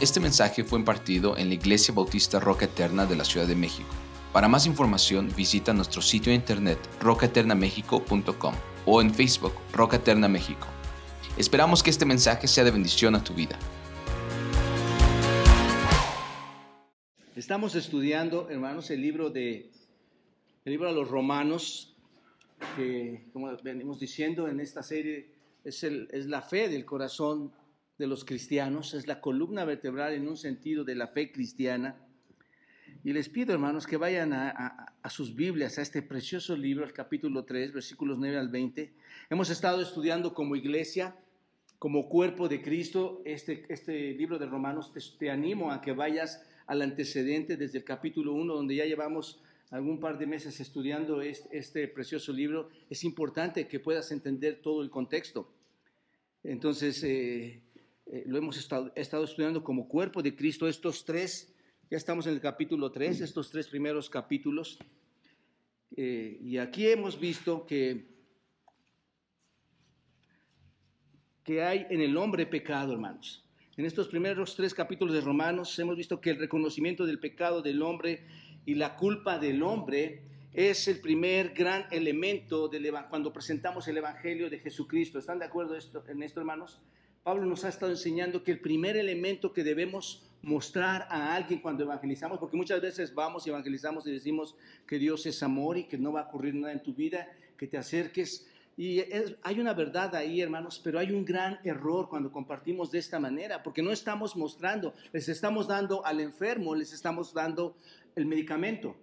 Este mensaje fue impartido en la Iglesia Bautista Roca Eterna de la Ciudad de México. Para más información visita nuestro sitio de internet rocaeternamexico.com o en Facebook Roca Eterna México. Esperamos que este mensaje sea de bendición a tu vida. Estamos estudiando, hermanos, el libro de el libro de los Romanos, que como venimos diciendo en esta serie es, el, es la fe del corazón de los cristianos, es la columna vertebral en un sentido de la fe cristiana. Y les pido, hermanos, que vayan a, sus Biblias, a este precioso libro, el capítulo 3, versículos 9 al 20. Hemos estado estudiando como iglesia, como cuerpo de Cristo, este, este libro de Romanos. Te, animo a que vayas al antecedente desde el capítulo 1, donde ya llevamos algún par de meses estudiando este, este precioso libro. Es importante que puedas entender todo el contexto. Entonces, eh, eh, lo hemos estado, estudiando como cuerpo de Cristo, estos tres, ya estamos en el capítulo 3, estos tres primeros capítulos, eh, y aquí hemos visto que, que hay en el hombre pecado, hermanos. En estos primeros tres capítulos de Romanos hemos visto que el reconocimiento del pecado del hombre y la culpa del hombre es el primer gran elemento cuando presentamos el Evangelio de Jesucristo. ¿Están de acuerdo esto, en esto, hermanos? Pablo nos ha estado enseñando que el primer elemento que debemos mostrar a alguien cuando evangelizamos, porque muchas veces vamos y evangelizamos y decimos que Dios es amor y que no va a ocurrir nada en tu vida, que te acerques. Y hay una verdad ahí, hermanos, pero hay un gran error cuando compartimos de esta manera, porque no estamos mostrando, les estamos dando al enfermo, les estamos dando el medicamento,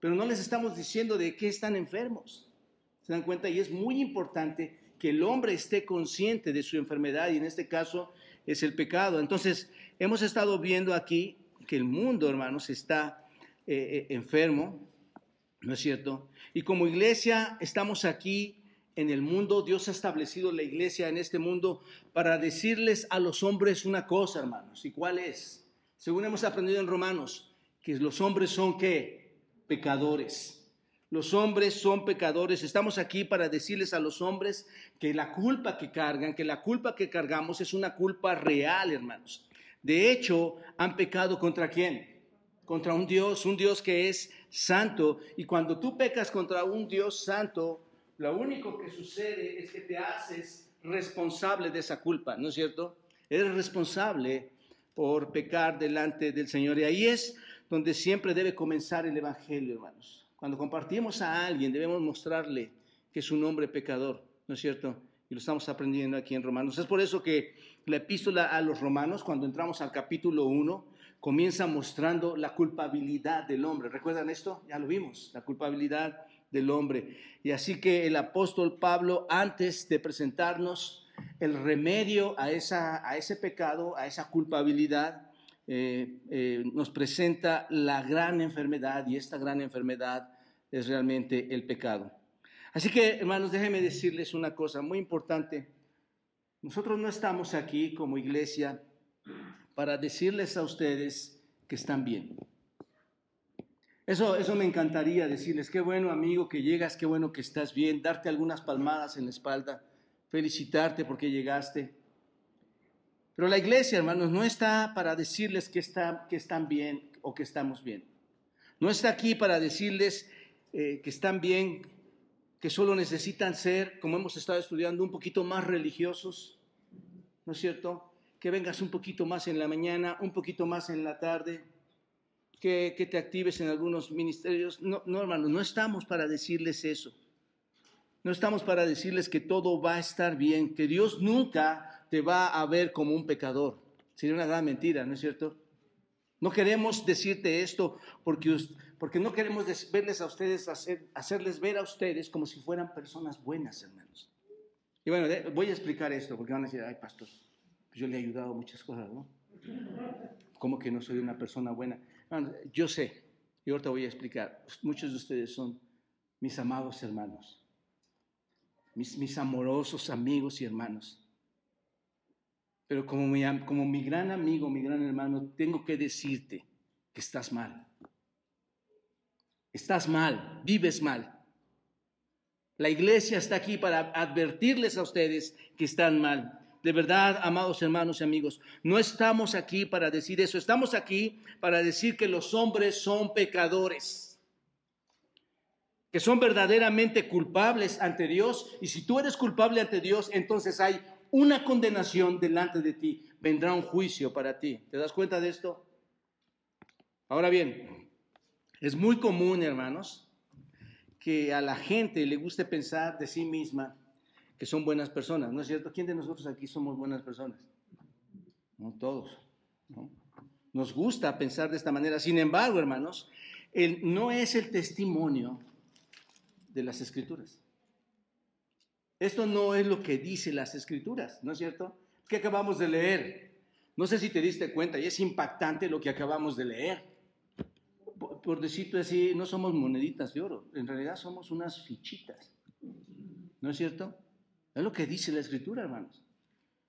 pero no les estamos diciendo de qué están enfermos. ¿Se dan cuenta? Y es muy importante que el hombre esté consciente de su enfermedad y en este caso es el pecado. Entonces, hemos estado viendo aquí que el mundo, hermanos, está eh, eh, enfermo, ¿no es cierto? Y como iglesia estamos aquí en el mundo, Dios ha establecido la iglesia en este mundo para decirles a los hombres una cosa, hermanos. ¿Y cuál es? Según hemos aprendido en Romanos, que los hombres son qué? Pecadores. Los hombres son pecadores. Estamos aquí para decirles a los hombres que la culpa que cargan, que la culpa que cargamos es una culpa real, hermanos. De hecho, han pecado contra quién? Contra un Dios, un Dios que es santo. Y cuando tú pecas contra un Dios santo, lo único que sucede es que te haces responsable de esa culpa, ¿no es cierto? Eres responsable por pecar delante del Señor. Y ahí es donde siempre debe comenzar el Evangelio, hermanos. Cuando compartimos a alguien debemos mostrarle que es un hombre pecador, ¿no es cierto? Y lo estamos aprendiendo aquí en Romanos. Es por eso que la epístola a los romanos, cuando entramos al capítulo 1, comienza mostrando la culpabilidad del hombre. ¿Recuerdan esto? Ya lo vimos, la culpabilidad del hombre. Y así que el apóstol Pablo, antes de presentarnos el remedio a, esa, a ese pecado, a esa culpabilidad, eh, eh, nos presenta la gran enfermedad y esta gran enfermedad es realmente el pecado. Así que, hermanos, déjenme decirles una cosa muy importante. Nosotros no estamos aquí como iglesia para decirles a ustedes que están bien. Eso, eso me encantaría decirles, qué bueno amigo que llegas, qué bueno que estás bien, darte algunas palmadas en la espalda, felicitarte porque llegaste. Pero la iglesia, hermanos, no está para decirles que, están bien o que estamos bien. No está aquí para decirles eh, que están bien, que solo necesitan ser, como hemos estado estudiando, un poquito más religiosos, ¿no es cierto? Que vengas un poquito más en la mañana, un poquito más en la tarde, que, que te actives en algunos ministerios. No, no, hermanos, no estamos para decirles eso. No estamos para decirles que todo va a estar bien, que Dios nunca te va a ver como un pecador. Sería una gran mentira, ¿no es cierto? No queremos decirte esto porque, porque no queremos verles a ustedes, hacer, hacerles ver a ustedes como si fueran personas buenas, hermanos. Y bueno, voy a explicar esto porque van a decir, ay, pastor, pues yo le he ayudado muchas cosas, ¿no? ¿Cómo que no soy una persona buena? yo sé, y ahorita voy a explicar. Muchos de ustedes son mis amados hermanos, mis, mis amorosos amigos y hermanos. Pero como mi, como mi gran amigo, mi gran hermano, tengo que decirte que estás mal. Estás mal, vives mal. La iglesia está aquí para advertirles a ustedes que están mal. De verdad, amados hermanos y amigos, no estamos aquí para decir eso, estamos aquí para decir que los hombres son pecadores, que son verdaderamente culpables ante Dios, y si tú eres culpable ante Dios, entonces hay una condenación delante de ti, vendrá un juicio para ti. ¿Te das cuenta de esto? Ahora bien, es muy común, hermanos, que a la gente le guste pensar de sí misma que son buenas personas, ¿no es cierto? ¿Quién de nosotros aquí somos buenas personas? No todos. Nos gusta pensar de esta manera. Sin embargo, hermanos, no es el testimonio de las escrituras. Esto no es lo que dice las escrituras, ¿no es cierto? ¿Qué acabamos de leer? No sé si te diste cuenta, y es impactante lo que acabamos de leer. Por, por decirlo así, no somos moneditas de oro, en realidad somos unas fichitas, ¿no es cierto? Es lo que dice la escritura, hermanos.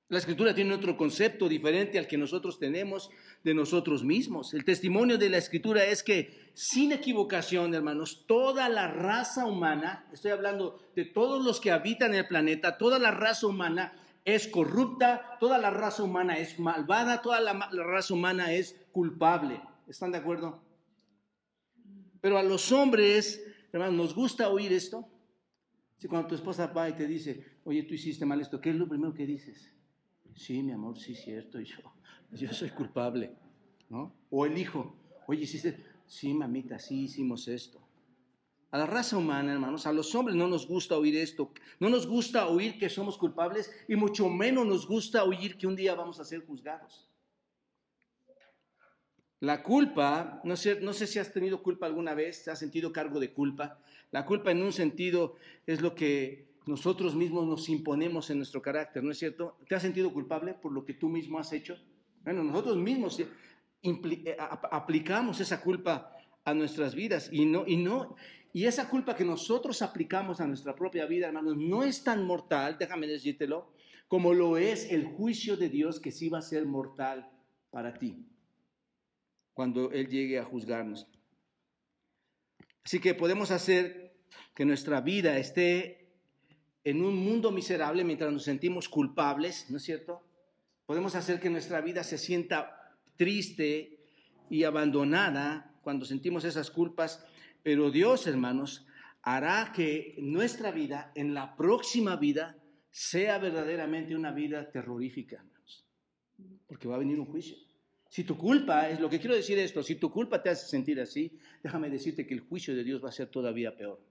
La escritura tiene otro concepto diferente al que nosotros tenemos de nosotros mismos. El testimonio de la escritura es que, sin equivocación, hermanos, toda la raza humana, estoy hablando de todos los que habitan el planeta, toda la raza humana es corrupta, toda la raza humana es malvada, toda la, la raza humana es culpable. ¿Están de acuerdo? Pero a los hombres, hermanos, nos gusta oír esto. Si cuando tu esposa va y te dice, oye, tú hiciste mal esto, ¿qué es lo primero que dices? Sí, mi amor, sí, cierto, yo, yo soy culpable, ¿no? O el hijo, oye, hiciste, sí, mamita, sí hicimos esto. A la raza humana, hermanos, a los hombres no nos gusta oír esto, no nos gusta oír que somos culpables y mucho menos nos gusta oír que un día vamos a ser juzgados. La culpa, no sé, no sé si has tenido culpa alguna vez, has sentido cargo de culpa. La culpa en un sentido es lo que nosotros mismos nos imponemos en nuestro carácter, ¿no es cierto? ¿Te has sentido culpable por lo que tú mismo has hecho? Bueno, nosotros mismos eh, aplicamos esa culpa a nuestras vidas y no y no y esa culpa que nosotros aplicamos a nuestra propia vida, hermanos, no es tan mortal, déjame decírtelo, como lo es el juicio de Dios que sí va a ser mortal para ti cuando él llegue a juzgarnos. Así que podemos hacer que nuestra vida esté en un mundo miserable mientras nos sentimos culpables, ¿no es cierto? Podemos hacer que nuestra vida se sienta triste y abandonada cuando sentimos esas culpas, pero Dios, hermanos, hará que nuestra vida, en la próxima vida, sea verdaderamente una vida terrorífica, hermanos, porque va a venir un juicio. Si tu culpa, es lo que quiero decir esto, si tu culpa te hace sentir así, déjame decirte que el juicio de Dios va a ser todavía peor.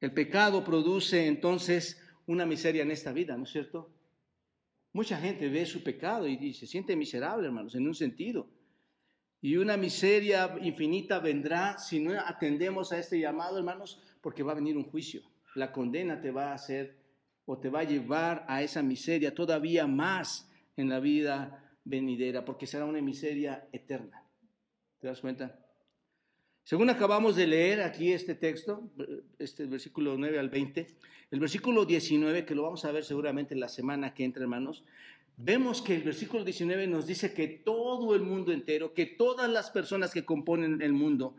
El pecado produce entonces una miseria en esta vida, ¿no es cierto? Mucha gente ve su pecado y se siente miserable, hermanos, en un sentido. Y una miseria infinita vendrá si no atendemos a este llamado, hermanos, porque va a venir un juicio. La condena te va a hacer o te va a llevar a esa miseria todavía más en la vida venidera, porque será una miseria eterna. ¿Te das cuenta? Según acabamos de leer aquí este texto, este versículo 9 al 20, el versículo 19, que lo vamos a ver seguramente la semana que entra, hermanos, vemos que el versículo 19 nos dice que todo el mundo entero, que todas las personas que componen el mundo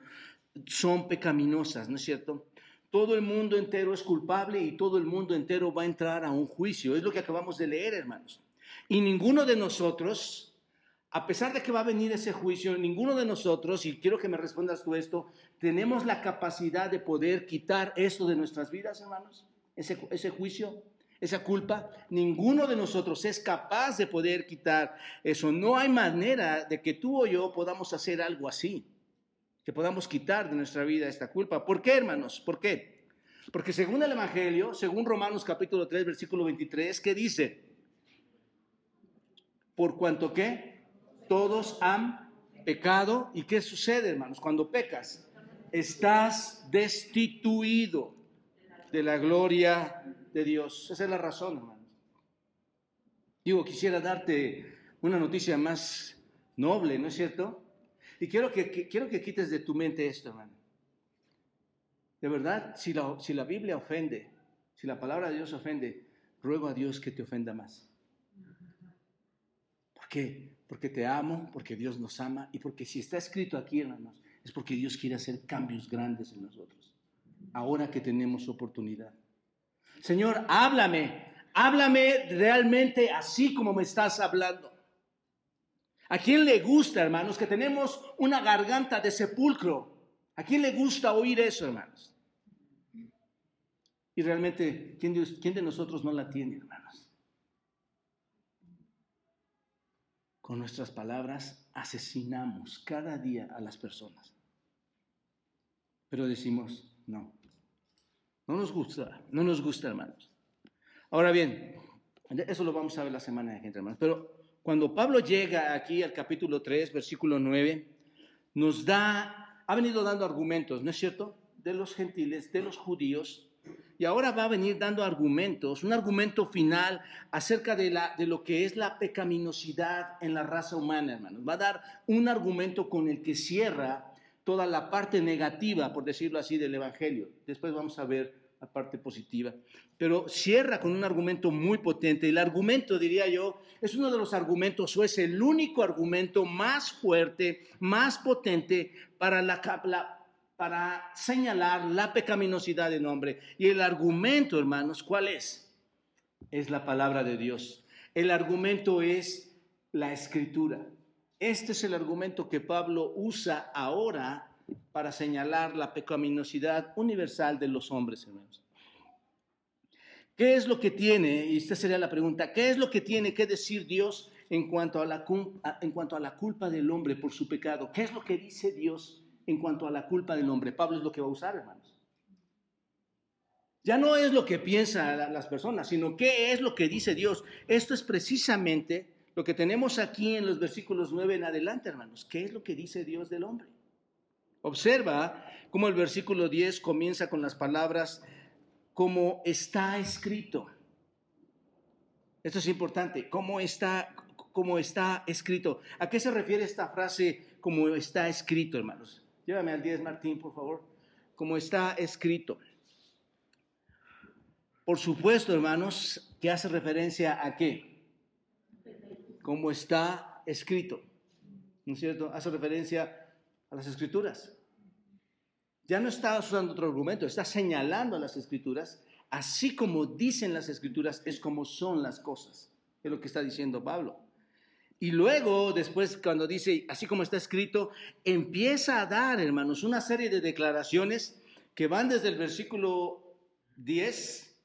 son pecaminosas, ¿no es cierto? Todo el mundo entero es culpable y todo el mundo entero va a entrar a un juicio. Es lo que acabamos de leer, hermanos. Y ninguno de nosotros a pesar de que va a venir ese juicio, ninguno de nosotros, y quiero que me respondas tú esto, tenemos la capacidad de poder quitar esto de nuestras vidas, hermanos, ese, juicio, esa culpa. Ninguno de nosotros es capaz de poder quitar eso. No hay manera de que tú o yo podamos hacer algo así, que podamos quitar de nuestra vida esta culpa. ¿Por qué, hermanos? ¿Por qué? Porque según el Evangelio, según Romanos capítulo 3, versículo 23, ¿qué dice? Por cuanto que todos han pecado. ¿Y qué sucede, hermanos? Cuando pecas, estás destituido de la gloria de Dios. Esa es la razón, hermanos. Digo, quisiera darte una noticia más noble, ¿no es cierto? Y quiero que, quiero que quites de tu mente esto, hermano. De verdad, si la, si la Biblia ofende, si la palabra de Dios ofende, ruego a Dios que te ofenda más. ¿Por qué? Porque te amo, porque Dios nos ama y porque si está escrito aquí, hermanos, es porque Dios quiere hacer cambios grandes en nosotros, ahora que tenemos oportunidad. Señor, háblame, Háblame realmente así como me estás hablando. ¿A quién le gusta, hermanos, que tenemos una garganta de sepulcro? ¿A quién le gusta oír eso, hermanos? Y realmente, ¿quién de, quién de nosotros no la tiene, hermanos? Con nuestras palabras asesinamos cada día a las personas. Pero decimos, no, no nos gusta, no nos gusta, hermanos. Ahora bien, eso lo vamos a ver la semana de gente, hermanos. Pero cuando Pablo llega aquí al capítulo 3, versículo 9, nos da, ha venido dando argumentos, ¿no es cierto? De los gentiles, de los judíos, y ahora va a venir dando argumentos, un argumento final acerca de, la, de lo que es la pecaminosidad en la raza humana, hermanos. Va a dar un argumento con el que cierra toda la parte negativa, por decirlo así, del Evangelio. Después vamos a ver la parte positiva. Pero cierra con un argumento muy potente. El argumento, diría yo, es uno de los argumentos o es el único argumento más fuerte, más potente para, la, para señalar la pecaminosidad del hombre. Y el argumento, hermanos, ¿cuál es? Es la palabra de Dios. El argumento es la escritura. Este es el argumento que Pablo usa ahora para señalar la pecaminosidad universal de los hombres, hermanos. ¿Qué es lo que tiene, y esta sería la pregunta, qué es lo que tiene que decir Dios en cuanto a la, en cuanto a la culpa del hombre por su pecado? ¿Qué es lo que dice Dios en cuanto a la culpa del hombre? Pablo es lo que va a usar, hermanos. Ya no es lo que piensan las personas, sino qué es lo que dice Dios. Esto es precisamente lo que tenemos aquí en los versículos 9 en adelante, hermanos. ¿Qué es lo que dice Dios del hombre? Observa cómo el versículo 10 comienza con las palabras como está escrito. Esto es importante, cómo está, está escrito. ¿A qué se refiere esta frase como está escrito, hermanos? Llévame al 10, Martín, por favor. Como está escrito. Por supuesto, hermanos, que hace referencia a qué? como está escrito. ¿No es cierto? Hace referencia a las escrituras. Ya no está usando otro argumento, está señalando a las escrituras, así como dicen las escrituras, es como son las cosas. Es lo que está diciendo Pablo. Y luego, después, cuando dice, así como está escrito, empieza a dar, hermanos, una serie de declaraciones que van desde el versículo 10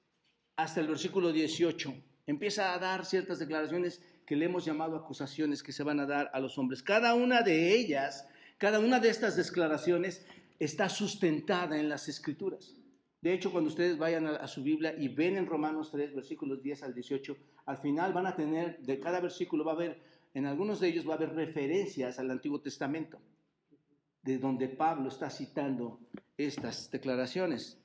hasta el versículo 18. Empieza a dar ciertas declaraciones que le hemos llamado acusaciones que se van a dar a los hombres. Cada una de ellas, cada una de estas declaraciones está sustentada en las escrituras. De hecho, cuando ustedes vayan a, su Biblia y ven en Romanos 3, versículos 10 al 18, al final van a tener, de cada versículo va a haber, en algunos de ellos va a haber referencias al Antiguo Testamento, de donde Pablo está citando estas declaraciones.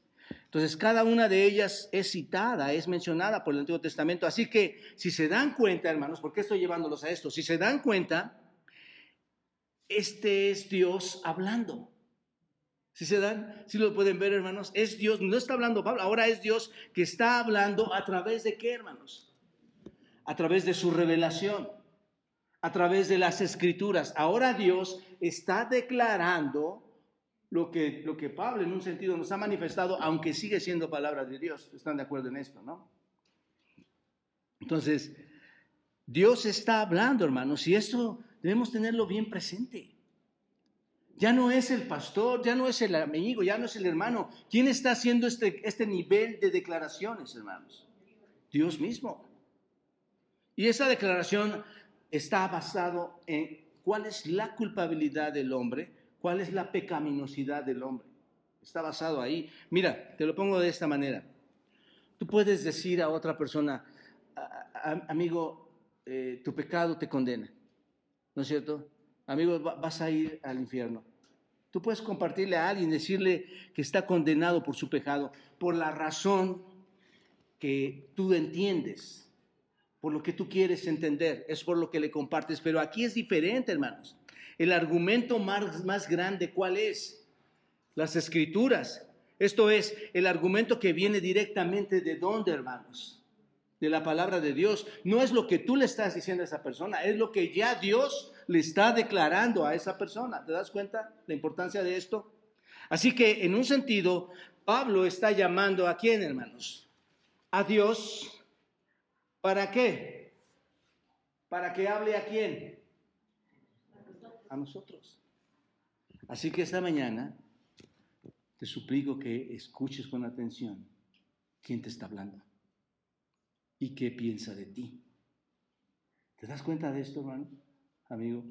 Entonces, cada una de ellas es citada, es mencionada por el Antiguo Testamento. Así que, si se dan cuenta, hermanos, ¿por qué estoy llevándolos a esto? Si se dan cuenta, este es Dios hablando. Si se dan, si lo pueden ver, hermanos, es Dios, no está hablando Pablo, ahora es Dios que está hablando a través de qué, hermanos? A través de su revelación, a través de las escrituras. Ahora Dios está declarando lo que, lo que Pablo en un sentido nos ha manifestado, aunque sigue siendo palabra de Dios. ¿Están de acuerdo en esto, no? Entonces, Dios está hablando, hermanos, y esto debemos tenerlo bien presente. Ya no es el pastor, ya no es el amigo, ya no es el hermano. ¿Quién está haciendo este, este nivel de declaraciones, hermanos? Dios mismo. Y esa declaración está basado en cuál es la culpabilidad del hombre ¿Cuál es la pecaminosidad del hombre? Está basado ahí. Mira, te lo pongo de esta manera. Tú puedes decir a otra persona, amigo, eh, tu pecado te condena. ¿No es cierto? Amigo, vas a ir al infierno. Tú puedes compartirle a alguien, decirle que está condenado por su pecado, por la razón que tú entiendes, por lo que tú quieres entender, es por lo que le compartes. Pero aquí es diferente, hermanos. El argumento más, grande, ¿cuál es? Las escrituras. Esto es el argumento que viene directamente de dónde, hermanos? De la palabra de Dios. No es lo que tú le estás diciendo a esa persona, es lo que ya Dios le está declarando a esa persona. ¿Te das cuenta la importancia de esto? Así que en un sentido, Pablo está llamando a quién, hermanos? A Dios ¿Para qué? ¿Para que hable a quién? A nosotros. Así que esta mañana te suplico que escuches con atención quién te está hablando y qué piensa de ti. ¿Te das cuenta de esto, hermano, amigo?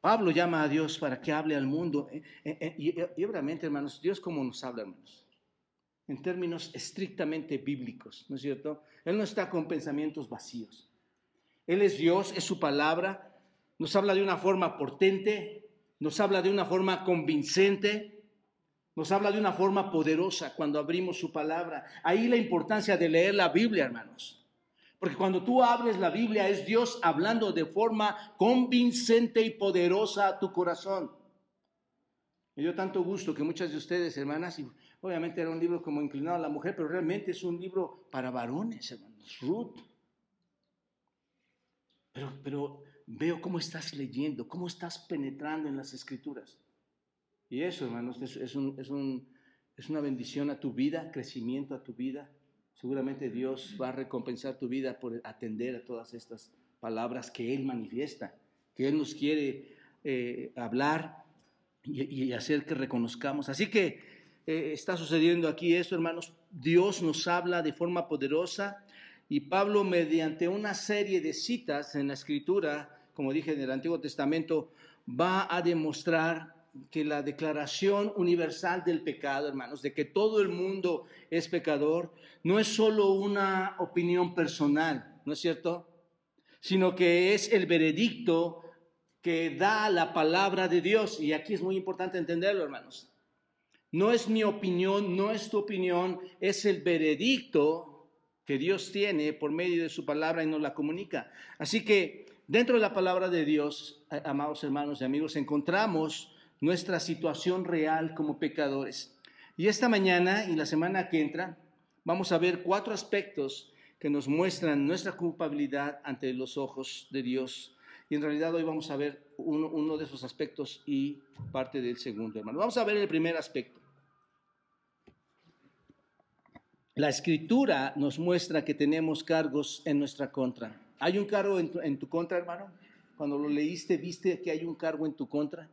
Pablo llama a Dios para que hable al mundo. Eh, eh, eh, y, obviamente, hermanos, Dios como nos habla, hermanos. En términos estrictamente bíblicos, ¿no es cierto? Él no está con pensamientos vacíos. Él es Dios, es su palabra. Nos habla de una forma potente, nos habla de una forma convincente, nos habla de una forma poderosa cuando abrimos su palabra. Ahí la importancia de leer la Biblia, hermanos. Porque cuando tú abres la Biblia es Dios hablando de forma convincente y poderosa a tu corazón. Me dio tanto gusto que muchas de ustedes, hermanas, obviamente era un libro como inclinado a la mujer, pero realmente es un libro para varones, hermanos. Ruth. Pero, pero veo cómo estás leyendo, cómo estás penetrando en las escrituras. Y eso, hermanos, es, es, un, es, un, es una bendición a tu vida, crecimiento a tu vida. Seguramente Dios va a recompensar tu vida por atender a todas estas palabras que Él manifiesta, que Él nos quiere eh, hablar y, hacer que reconozcamos. Así que eh, está sucediendo aquí esto, hermanos. Dios nos habla de forma poderosa y Pablo mediante una serie de citas en la escritura, como dije en el Antiguo Testamento, va a demostrar que la declaración universal del pecado, hermanos, de que todo el mundo es pecador, no es solo una opinión personal, ¿no es cierto? Sino que es el veredicto que da la palabra de Dios. Y aquí es muy importante entenderlo, hermanos. No es mi opinión, no es tu opinión, es el veredicto que Dios tiene por medio de su palabra y nos la comunica. Así que dentro de la palabra de Dios, amados hermanos y amigos, encontramos nuestra situación real como pecadores. Y esta mañana y la semana que entra vamos a ver cuatro aspectos que nos muestran nuestra culpabilidad ante los ojos de Dios. Y en realidad hoy vamos a ver uno, de esos aspectos y parte del segundo, hermano. Vamos a ver el primer aspecto. La escritura nos muestra que tenemos cargos en nuestra contra. ¿Hay un cargo en tu, contra, hermano? Cuando lo leíste, ¿viste que hay un cargo en tu contra?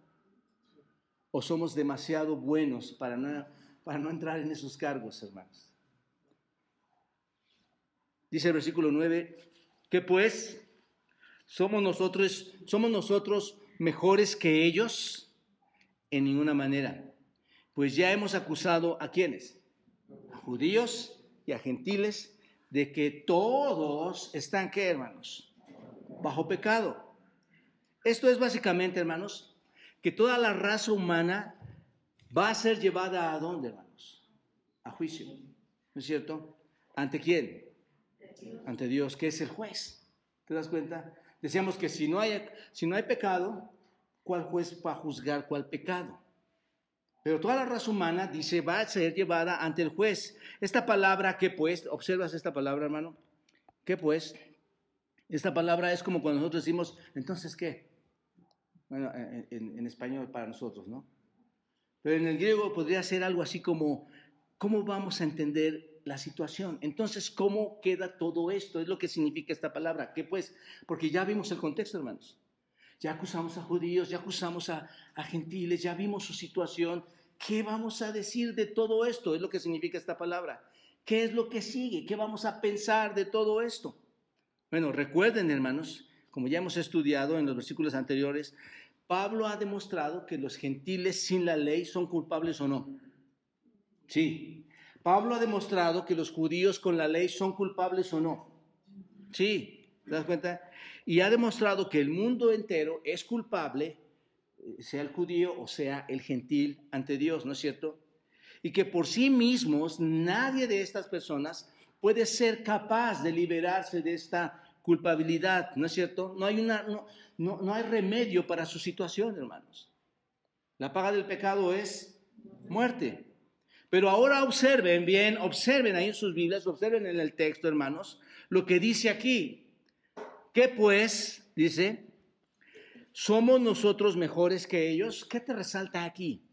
o somos demasiado buenos para no, para no entrar en esos cargos, hermanos. Dice el versículo 9, que pues somos nosotros, somos nosotros mejores que ellos en ninguna manera. Pues ya hemos acusado a quienes, judíos y a gentiles, de que todos están, ¿qué hermanos? Bajo pecado. Esto es básicamente, hermanos, que toda la raza humana va a ser llevada a dónde, hermanos? A juicio. ¿No es cierto? ¿Ante quién? Ante Dios, que es el juez. ¿Te das cuenta? Decíamos que si no hay, si no hay pecado, ¿cuál juez va a juzgar cuál pecado? Pero toda la raza humana, dice, va a ser llevada ante el juez. Esta palabra, ¿qué pues? ¿Observas esta palabra, hermano? ¿Qué pues? Esta palabra es como cuando nosotros decimos, entonces, ¿qué? Bueno, en, español para nosotros, ¿no? Pero en el griego podría ser algo así como, ¿cómo vamos a entender la situación? Entonces, ¿cómo queda todo esto? Es lo que significa esta palabra. ¿Qué pues? Porque ya vimos el contexto, hermanos. Ya acusamos a judíos, ya acusamos a, a gentiles, ya vimos su situación. ¿Qué vamos a decir de todo esto? Es lo que significa esta palabra. ¿Qué es lo que sigue? ¿Qué vamos a pensar de todo esto? Bueno, recuerden, hermanos, como ya hemos estudiado en los versículos anteriores, Pablo ha demostrado que los gentiles sin la ley son culpables o no. Sí. Pablo ha demostrado que los judíos con la ley son culpables o no. Sí. ¿Te das cuenta? Y ha demostrado que el mundo entero es culpable, sea el judío o sea el gentil, ante Dios, ¿no es cierto? Y que por sí mismos nadie de estas personas puede ser capaz de liberarse de esta culpabilidad, ¿no es cierto? No hay, una, no, no, hay remedio para su situación, hermanos. La paga del pecado es muerte. Pero ahora observen bien, observen ahí en sus Biblias, observen en el texto, hermanos, lo que dice aquí. ¿Qué pues? Dice, ¿somos nosotros mejores que ellos? ¿Qué te resalta aquí?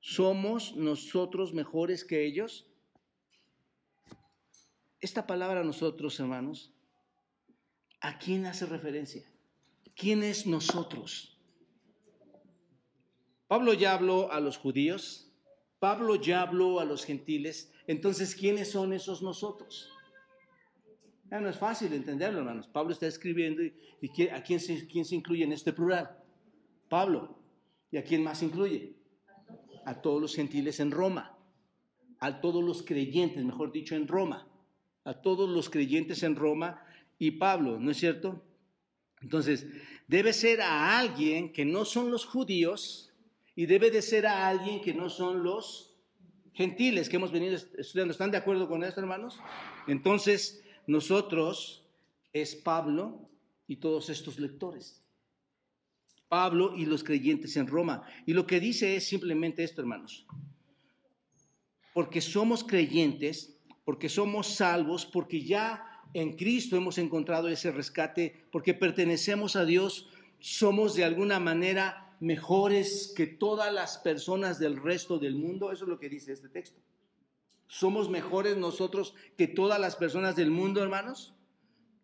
¿Somos nosotros mejores que ellos? esta palabra nosotros, hermanos, ¿a quién hace referencia? ¿Quién es nosotros? Pablo ya habló a los judíos, Pablo ya habló a los gentiles, entonces ¿quiénes son esos nosotros? No es fácil entenderlo, hermanos. Pablo está escribiendo y, ¿a quién se, quién se incluye en este plural? Pablo. ¿Y a quién más incluye? A todos los gentiles en Roma, a todos los creyentes, mejor dicho, en Roma, a todos los creyentes en Roma y Pablo, ¿no es cierto? Entonces, debe ser a alguien que no son los judíos y debe de ser a alguien que no son los gentiles que hemos venido estudiando. ¿Están de acuerdo con esto, hermanos? Entonces, nosotros es Pablo y todos estos lectores. Pablo y los creyentes en Roma. Y lo que dice es simplemente esto, hermanos. Porque somos creyentes, porque somos salvos, porque ya en Cristo hemos encontrado ese rescate, porque pertenecemos a Dios, somos de alguna manera mejores que todas las personas del resto del mundo. Eso es lo que dice este texto. ¿Somos mejores nosotros que todas las personas del mundo, hermanos?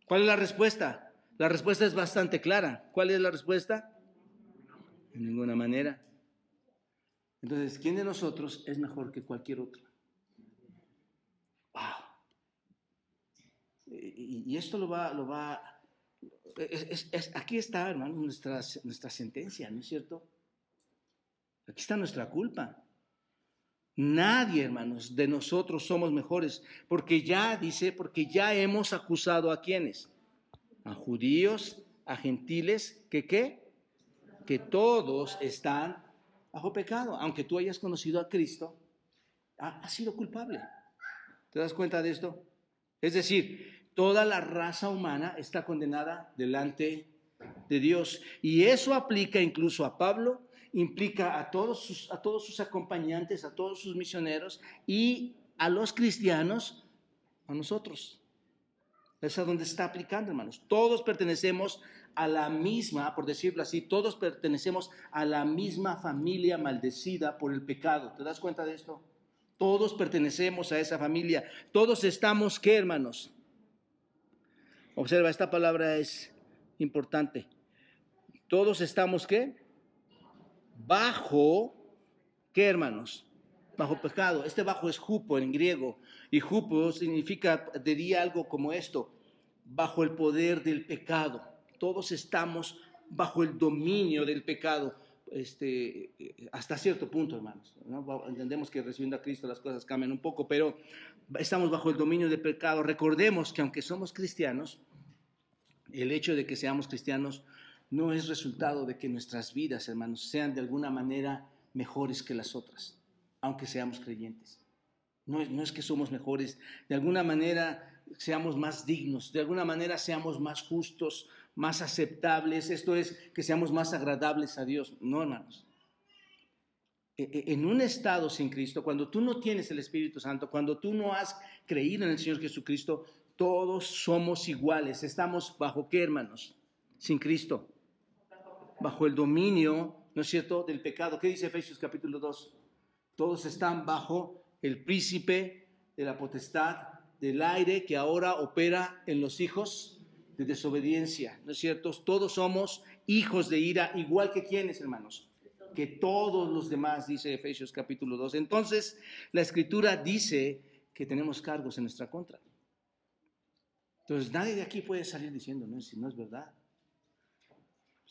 ¿Cuál es la respuesta? La respuesta es bastante clara. ¿Cuál es la respuesta? De ninguna manera. Entonces, ¿quién de nosotros es mejor que cualquier otro? Wow. Y, esto lo va, lo va, aquí está, hermano, nuestra, nuestra sentencia, ¿no es cierto? Aquí está nuestra culpa. Nadie, hermanos, de nosotros somos mejores, porque ya dice, porque ya hemos acusado a quienes, a judíos, a gentiles, que qué, que todos están bajo pecado, aunque tú hayas conocido a Cristo, ha, sido culpable. ¿Te das cuenta de esto? Es decir, toda la raza humana está condenada delante de Dios. Y eso aplica incluso a Pablo implica a todos, sus, a todos sus acompañantes, a todos sus misioneros y a los cristianos, a nosotros. Es a donde está aplicando, hermanos. Todos pertenecemos a la misma, por decirlo así, todos pertenecemos a la misma familia maldecida por el pecado. ¿Te das cuenta de esto? Todos pertenecemos a esa familia. Todos estamos, ¿qué, hermanos? Observa, esta palabra es importante. Todos estamos, ¿qué? Bajo, ¿qué hermanos? Bajo pecado. Este bajo es jupo en griego. Y jupo significa, diría algo como esto, bajo el poder del pecado. Todos estamos bajo el dominio del pecado. Este, hasta cierto punto, hermanos. Entendemos que recibiendo a Cristo las cosas cambian un poco, pero estamos bajo el dominio del pecado. Recordemos que aunque somos cristianos, el hecho de que seamos cristianos no es resultado de que nuestras vidas, hermanos, sean de alguna manera mejores que las otras, aunque seamos creyentes. No es, no es que somos mejores, de alguna manera seamos más dignos, de alguna manera seamos más justos, más aceptables, esto es, que seamos más agradables a Dios. No, hermanos. E, e, en un estado sin Cristo, cuando tú no tienes el Espíritu Santo, cuando tú no has creído en el Señor Jesucristo, todos somos iguales. Estamos bajo qué, hermanos? Sin Cristo bajo el dominio, ¿no es cierto?, del pecado. ¿Qué dice Efesios capítulo 2? Todos están bajo el príncipe de la potestad del aire que ahora opera en los hijos de desobediencia, ¿no es cierto? Todos somos hijos de ira, igual que quienes, hermanos, que todos los demás, dice Efesios capítulo 2. Entonces, la escritura dice que tenemos cargos en nuestra contra. Entonces, nadie de aquí puede salir diciendo, no, si no es verdad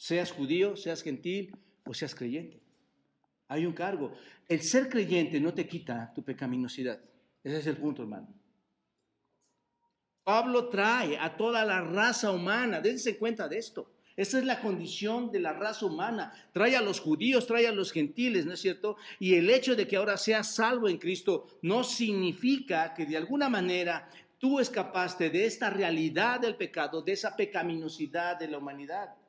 seas judío, seas gentil o seas creyente. Hay un cargo. El ser creyente no te quita tu pecaminosidad. Ese es el punto, hermano. Pablo trae a toda la raza humana, dense cuenta de esto. Esa es la condición de la raza humana. Trae a los judíos, trae a los gentiles, ¿no es cierto? Y el hecho de que ahora seas salvo en Cristo no significa que de alguna manera tú escapaste de esta realidad del pecado, de esa pecaminosidad de la humanidad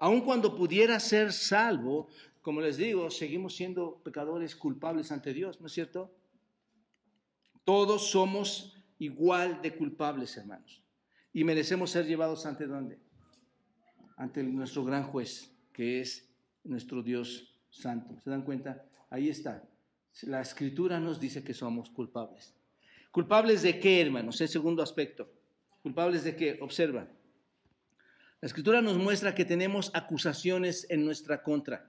aun cuando pudiera ser salvo, como les digo, seguimos siendo pecadores culpables ante Dios, ¿no es cierto? Todos somos igual de culpables, hermanos. Y merecemos ser llevados ante dónde? Ante nuestro gran juez, que es nuestro Dios santo. ¿Se dan cuenta? Ahí está. La escritura nos dice que somos culpables. ¿Culpables de qué, hermanos? El segundo aspecto. ¿Culpables de qué? Observa. La escritura nos muestra que tenemos acusaciones en nuestra contra.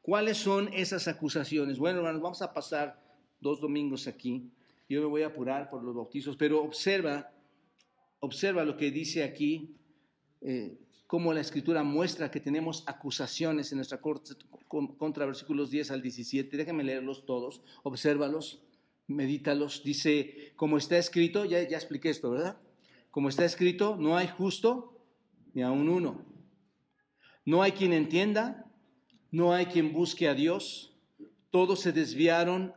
¿Cuáles son esas acusaciones? Bueno, hermanos, vamos a pasar dos domingos aquí. Yo me voy a apurar por los bautizos, pero observa, observa lo que dice aquí, eh, cómo la escritura muestra que tenemos acusaciones en nuestra contra, versículos 10 al 17. Déjenme leerlos todos, obsérvalos, medítalos. Dice, como está escrito, ya, ya expliqué esto, ¿verdad? Como está escrito, no hay justo ni aun uno. No hay quien entienda, no hay quien busque a Dios. Todos se desviaron,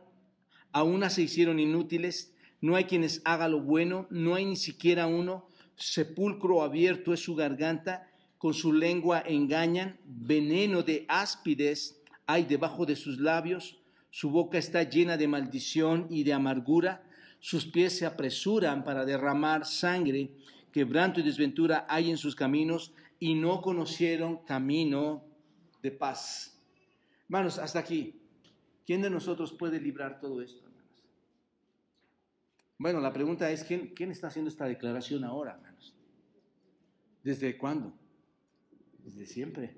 a una se hicieron inútiles. No hay quienes haga lo bueno, no hay ni siquiera uno. Sepulcro abierto es su garganta, con su lengua engañan. Veneno de áspides hay debajo de sus labios. Su boca está llena de maldición y de amargura. Sus pies se apresuran para derramar sangre quebranto y desventura hay en sus caminos y no conocieron camino de paz. Hermanos, hasta aquí. ¿Quién de nosotros puede librar todo esto, hermanos? Bueno, la pregunta es, ¿quién, quién está haciendo esta declaración ahora, hermanos? ¿Desde cuándo? Desde siempre.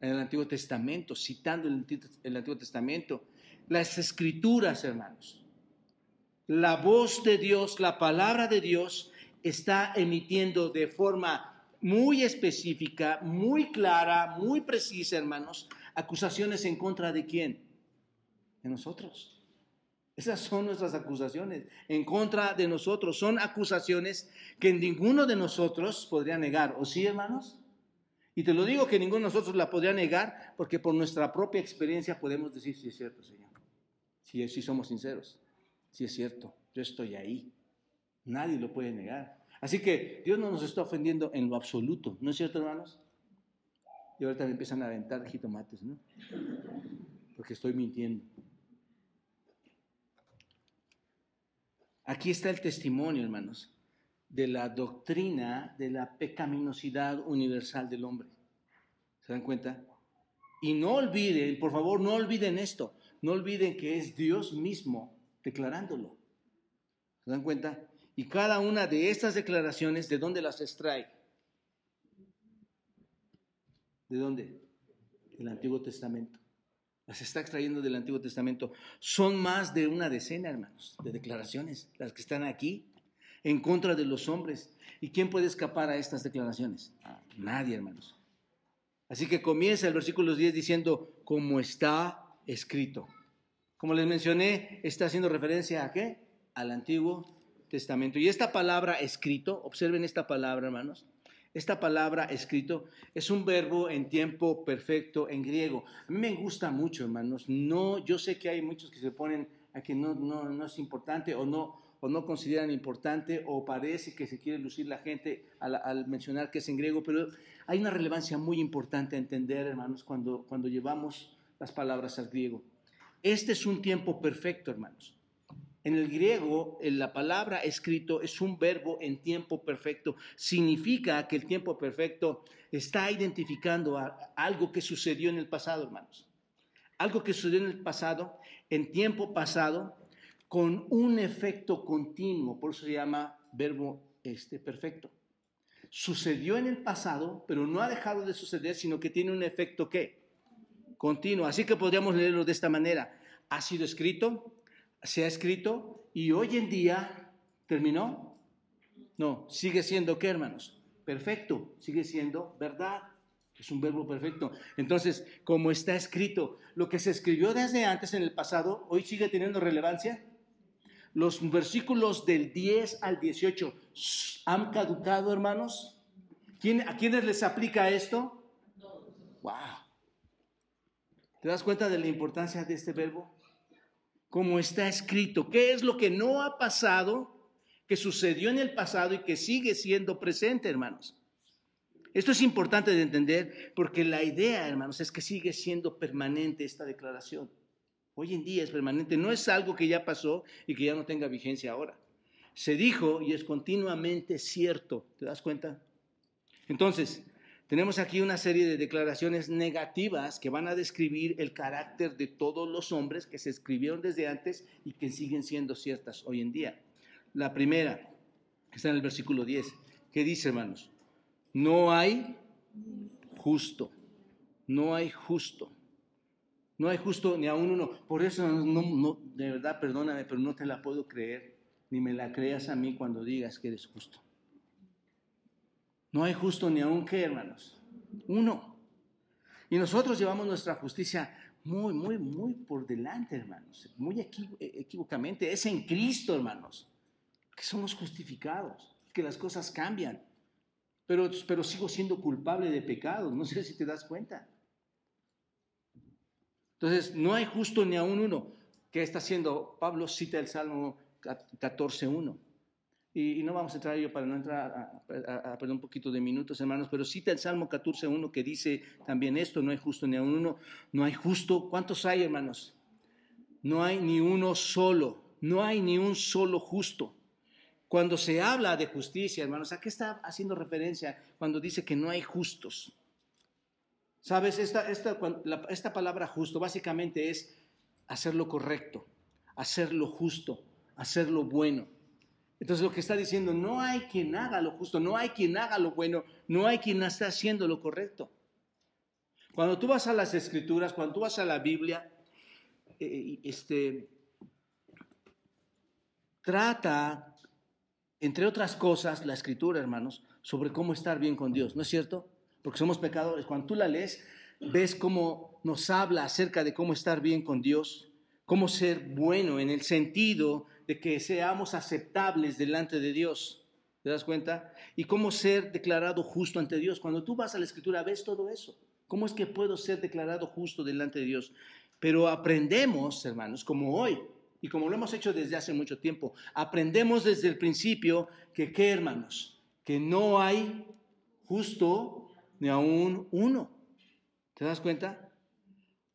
En el Antiguo Testamento, citando el, el Antiguo Testamento. Las escrituras, hermanos. La voz de Dios, la palabra de Dios está emitiendo de forma muy específica, muy clara, muy precisa, hermanos, acusaciones en contra de quién? De nosotros. Esas son nuestras acusaciones en contra de nosotros. Son acusaciones que ninguno de nosotros podría negar. ¿O sí, hermanos? Y te lo digo que ninguno de nosotros la podría negar porque por nuestra propia experiencia podemos decir si es cierto, Señor. Si, si somos sinceros. Si es cierto. Yo estoy ahí. Nadie lo puede negar. Así que Dios no nos está ofendiendo en lo absoluto, ¿no es cierto, hermanos? Y ahorita me empiezan a aventar jitomates, ¿no? Porque estoy mintiendo. Aquí está el testimonio, hermanos, de la doctrina de la pecaminosidad universal del hombre. ¿Se dan cuenta? Y no olviden, por favor, no olviden esto. No olviden que es Dios mismo declarándolo. ¿Se dan cuenta? Y cada una de estas declaraciones, ¿de dónde las extrae? ¿De dónde? Del Antiguo Testamento. Las está extrayendo del Antiguo Testamento. Son más de una decena, hermanos, de declaraciones, las que están aquí, en contra de los hombres. ¿Y quién puede escapar a estas declaraciones? Nadie, hermanos. Así que comienza el versículo 10 diciendo, como está escrito. Como les mencioné, está haciendo referencia a qué? Al Antiguo Testamento. Y esta palabra escrito, observen esta palabra, hermanos. Esta palabra escrito es un verbo en tiempo perfecto en griego. A mí me gusta mucho, hermanos. No, yo sé que hay muchos que se ponen a que no, no, no es importante o no, o no consideran importante o parece que se quiere lucir la gente al, al, mencionar que es en griego, pero hay una relevancia muy importante a entender, hermanos, cuando, cuando llevamos las palabras al griego. Este es un tiempo perfecto, hermanos. En el griego, la palabra escrito es un verbo en tiempo perfecto. Significa que el tiempo perfecto está identificando algo que sucedió en el pasado, hermanos. Algo que sucedió en el pasado, en tiempo pasado, con un efecto continuo. Por eso se llama verbo este, perfecto. Sucedió en el pasado, pero no ha dejado de suceder, sino que tiene un efecto ¿qué? Continuo. Así que podríamos leerlo de esta manera. Ha sido escrito, se ha escrito y hoy en día terminó. No, sigue siendo qué, hermanos? Perfecto, sigue siendo verdad. Es un verbo perfecto. Entonces, como está escrito, lo que se escribió desde antes en el pasado, hoy sigue teniendo relevancia. Los versículos del 10 al 18 han caducado, hermanos. ¿A quiénes les aplica esto? Wow. ¿Te das cuenta de la importancia de este verbo? Como está escrito. ¿Qué es lo que no ha pasado, que sucedió en el pasado y que sigue siendo presente, hermanos? Esto es importante de entender porque la idea, hermanos, es que sigue siendo permanente esta declaración. Hoy en día es permanente, no es algo que ya pasó y que ya no tenga vigencia ahora. Se dijo y es continuamente cierto, ¿te das cuenta? Entonces, tenemos aquí una serie de declaraciones negativas que van a describir el carácter de todos los hombres que se escribieron desde antes y que siguen siendo ciertas hoy en día. La primera, está en el versículo 10, que dice, hermanos, no hay justo, no hay justo. No hay justo ni a uno. Por eso, no, de verdad, perdóname, pero no te la puedo creer, ni me la creas a mí cuando digas que eres justo. No hay justo ni aún qué, hermanos. Uno. Y nosotros llevamos nuestra justicia muy, muy, muy por delante, hermanos. Muy equivocamente. Es en Cristo, hermanos, que somos justificados, que las cosas cambian. Pero, pero sigo siendo culpable de pecados. No sé si te das cuenta. Entonces, no hay justo ni aún uno. ¿Qué está haciendo? Pablo cita el Salmo 14.1. Y, y, no vamos a entrar a ello para no entrar a, perder un poquito de minutos, hermanos, pero cita el Salmo 14.1 que dice también esto, no hay justo ni aún uno. No hay justo. ¿Cuántos hay, hermanos? No hay ni uno solo. No hay ni un solo justo. Cuando se habla de justicia, hermanos, ¿a qué está haciendo referencia cuando dice que no hay justos? Sabes, esta, esta, esta palabra justo básicamente es hacer lo correcto, hacer lo justo, hacer lo bueno. Entonces lo que está diciendo, no hay quien haga lo justo, no hay quien haga lo bueno, no hay quien esté haciendo lo correcto. Cuando tú vas a las escrituras, cuando tú vas a la Biblia, eh, este, trata, entre otras cosas, la escritura, hermanos, sobre cómo estar bien con Dios, ¿no es cierto? porque somos pecadores. Cuando tú la lees, ves cómo nos habla acerca de cómo estar bien con Dios, cómo ser bueno en el sentido de que seamos aceptables delante de Dios. ¿Te das cuenta? Y cómo ser declarado justo ante Dios. Cuando tú vas a la escritura, ves todo eso. ¿Cómo es que puedo ser declarado justo delante de Dios? Pero aprendemos, hermanos, como hoy, y como lo hemos hecho desde hace mucho tiempo, aprendemos desde el principio que, ¿qué, hermanos? Que no hay justo ni aún uno. ¿Te das cuenta?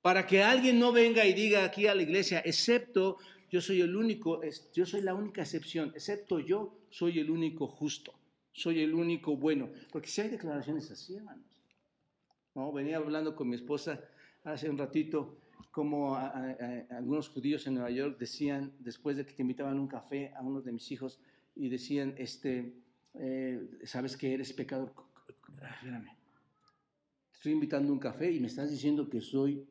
Para que alguien no venga y diga aquí a la iglesia, excepto yo soy el único, yo soy la única excepción, excepto yo soy el único justo, soy el único bueno. Porque si hay declaraciones así, hermanos. ¿no? Venía hablando con mi esposa hace un ratito como algunos judíos en Nueva York decían, después de que te invitaban a un café a uno de mis hijos, y decían, este, eh, sabes que eres pecador, espérame, estoy invitando a un café y me estás diciendo que soy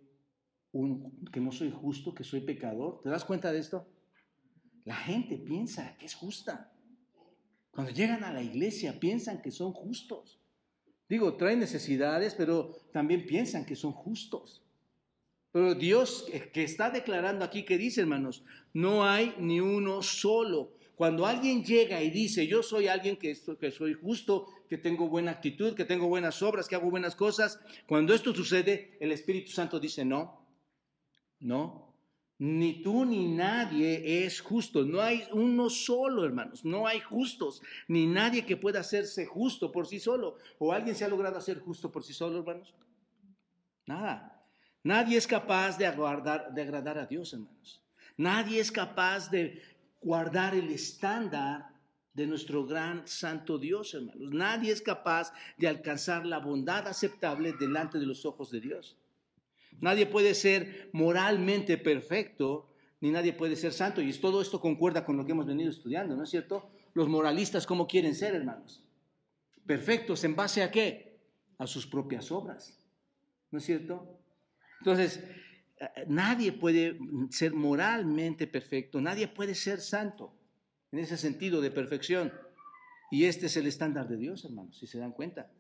un, que no soy justo, que soy pecador. ¿Te das cuenta de esto? La gente piensa que es justa. Cuando llegan a la iglesia piensan que son justos. Digo, traen necesidades, pero también piensan que son justos. Pero Dios que está declarando aquí, que dice, hermanos, no hay ni uno solo. Cuando alguien llega y dice, yo soy alguien que, que soy justo, que tengo buena actitud, que tengo buenas obras, que hago buenas cosas, cuando esto sucede, el Espíritu Santo dice, no, no, ni tú ni nadie es justo. No hay uno solo, hermanos. No hay justos, ni nadie que pueda hacerse justo por sí solo. ¿O alguien se ha logrado hacer justo por sí solo, hermanos? Nada. Nadie es capaz de, aguardar, de agradar a Dios, hermanos. Nadie es capaz de guardar el estándar de nuestro gran santo Dios, hermanos. Nadie es capaz de alcanzar la bondad aceptable delante de los ojos de Dios. Nadie puede ser moralmente perfecto, ni nadie puede ser santo. Y todo esto concuerda con lo que hemos venido estudiando, ¿no es cierto? Los moralistas, ¿cómo quieren ser, hermanos? Perfectos, ¿en base a qué? A sus propias obras, ¿no es cierto? Entonces, nadie puede ser moralmente perfecto, nadie puede ser santo en ese sentido de perfección. Y este es el estándar de Dios, hermanos, si se dan cuenta.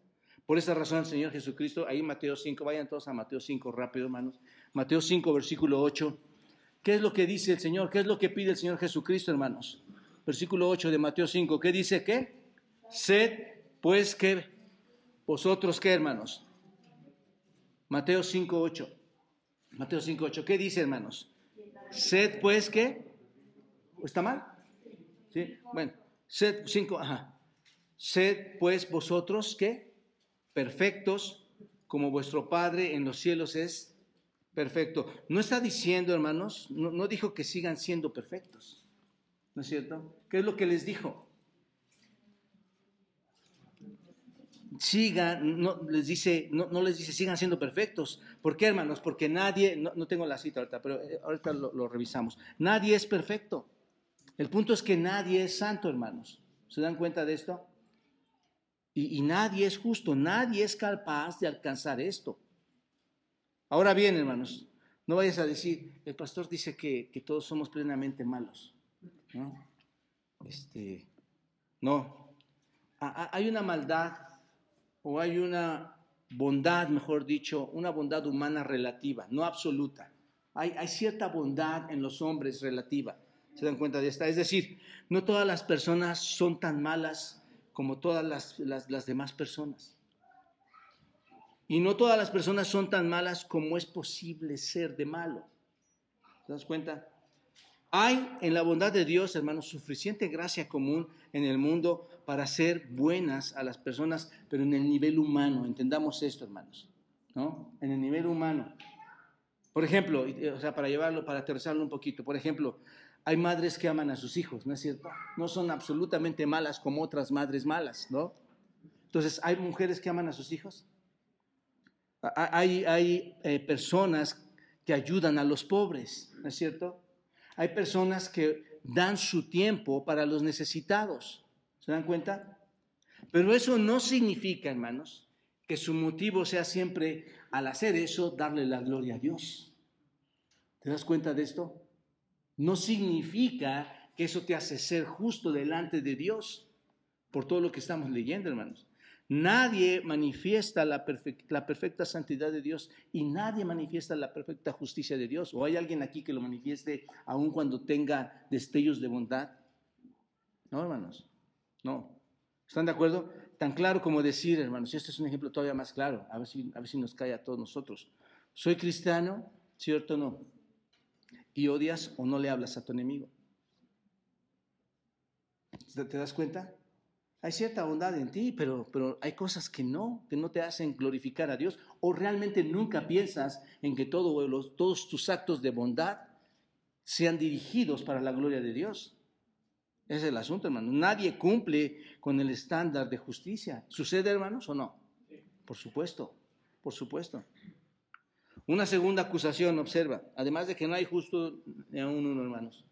Por esa razón, el Señor Jesucristo, ahí Mateo 5, vayan todos a Mateo 5 rápido, hermanos. Mateo 5, versículo 8. ¿Qué es lo que dice el Señor? ¿Qué es lo que pide el Señor Jesucristo, hermanos? Versículo 8 de Mateo 5. ¿Qué dice qué? Sed, pues, que vosotros, ¿qué, hermanos? Mateo 5, 8. Mateo 5, 8. ¿Qué dice, hermanos? Sed, pues, ¿qué? ¿Está mal? ¿Sí? Bueno, sed, 5, ajá. Sed, pues, vosotros, ¿qué? Perfectos, como vuestro Padre en los cielos es perfecto. No está diciendo, hermanos, no, dijo que sigan siendo perfectos. ¿No es cierto? ¿Qué es lo que les dijo? sigan, no les dice, no, no, les dice sigan siendo perfectos. ¿Por qué, hermanos? Porque nadie, no, tengo la cita ahorita, pero eh, ahorita lo, revisamos. Nadie es perfecto. El punto es que nadie es santo, hermanos. ¿Se dan cuenta de esto? Y, nadie es justo, nadie es capaz de alcanzar esto. Ahora bien, hermanos, no vayas a decir, el pastor dice que, todos somos plenamente malos. ¿no? Este, no. Hay una maldad o hay una bondad, mejor dicho, una bondad humana relativa, no absoluta. Hay, hay, cierta bondad en los hombres relativa. ¿Se dan cuenta de esta? Es decir, no todas las personas son tan malas como todas las, demás personas. Y no todas las personas son tan malas como es posible ser de malo. ¿Te das cuenta? Hay en la bondad de Dios, hermanos, suficiente gracia común en el mundo para ser buenas a las personas, pero en el nivel humano. Entendamos esto, hermanos. ¿No? En el nivel humano. Por ejemplo, o sea, para llevarlo, para aterrizarlo un poquito, por ejemplo, hay madres que aman a sus hijos, ¿no es cierto? No son absolutamente malas como otras madres malas, ¿no? Entonces, ¿hay mujeres que aman a sus hijos? Hay, hay eh, personas que ayudan a los pobres, ¿no es cierto? Hay personas que dan su tiempo para los necesitados, ¿se dan cuenta? Pero eso no significa, hermanos, que su motivo sea siempre, al hacer eso, darle la gloria a Dios. ¿Te das cuenta de esto? No significa que eso te hace ser justo delante de Dios, por todo lo que estamos leyendo, hermanos. Nadie manifiesta la, perfecta santidad de Dios y nadie manifiesta la perfecta justicia de Dios. ¿O hay alguien aquí que lo manifieste aun cuando tenga destellos de bondad? No, hermanos. No. ¿Están de acuerdo? Tan claro como decir, hermanos, y este es un ejemplo todavía más claro, a ver si, a ver si nos cae a todos nosotros. ¿Soy cristiano? ¿Cierto o no? Y odias o no le hablas a tu enemigo. ¿Te das cuenta? Hay cierta bondad en ti, pero, pero hay cosas que no, que no te hacen glorificar a Dios. O realmente nunca piensas en que todos tus actos de bondad sean dirigidos para la gloria de Dios. Ese es el asunto, hermano. Nadie cumple con el estándar de justicia. ¿Sucede, hermanos, o no? Por supuesto, por supuesto. Una segunda acusación, observa, además de que no hay justo ni a un uno, hermanos,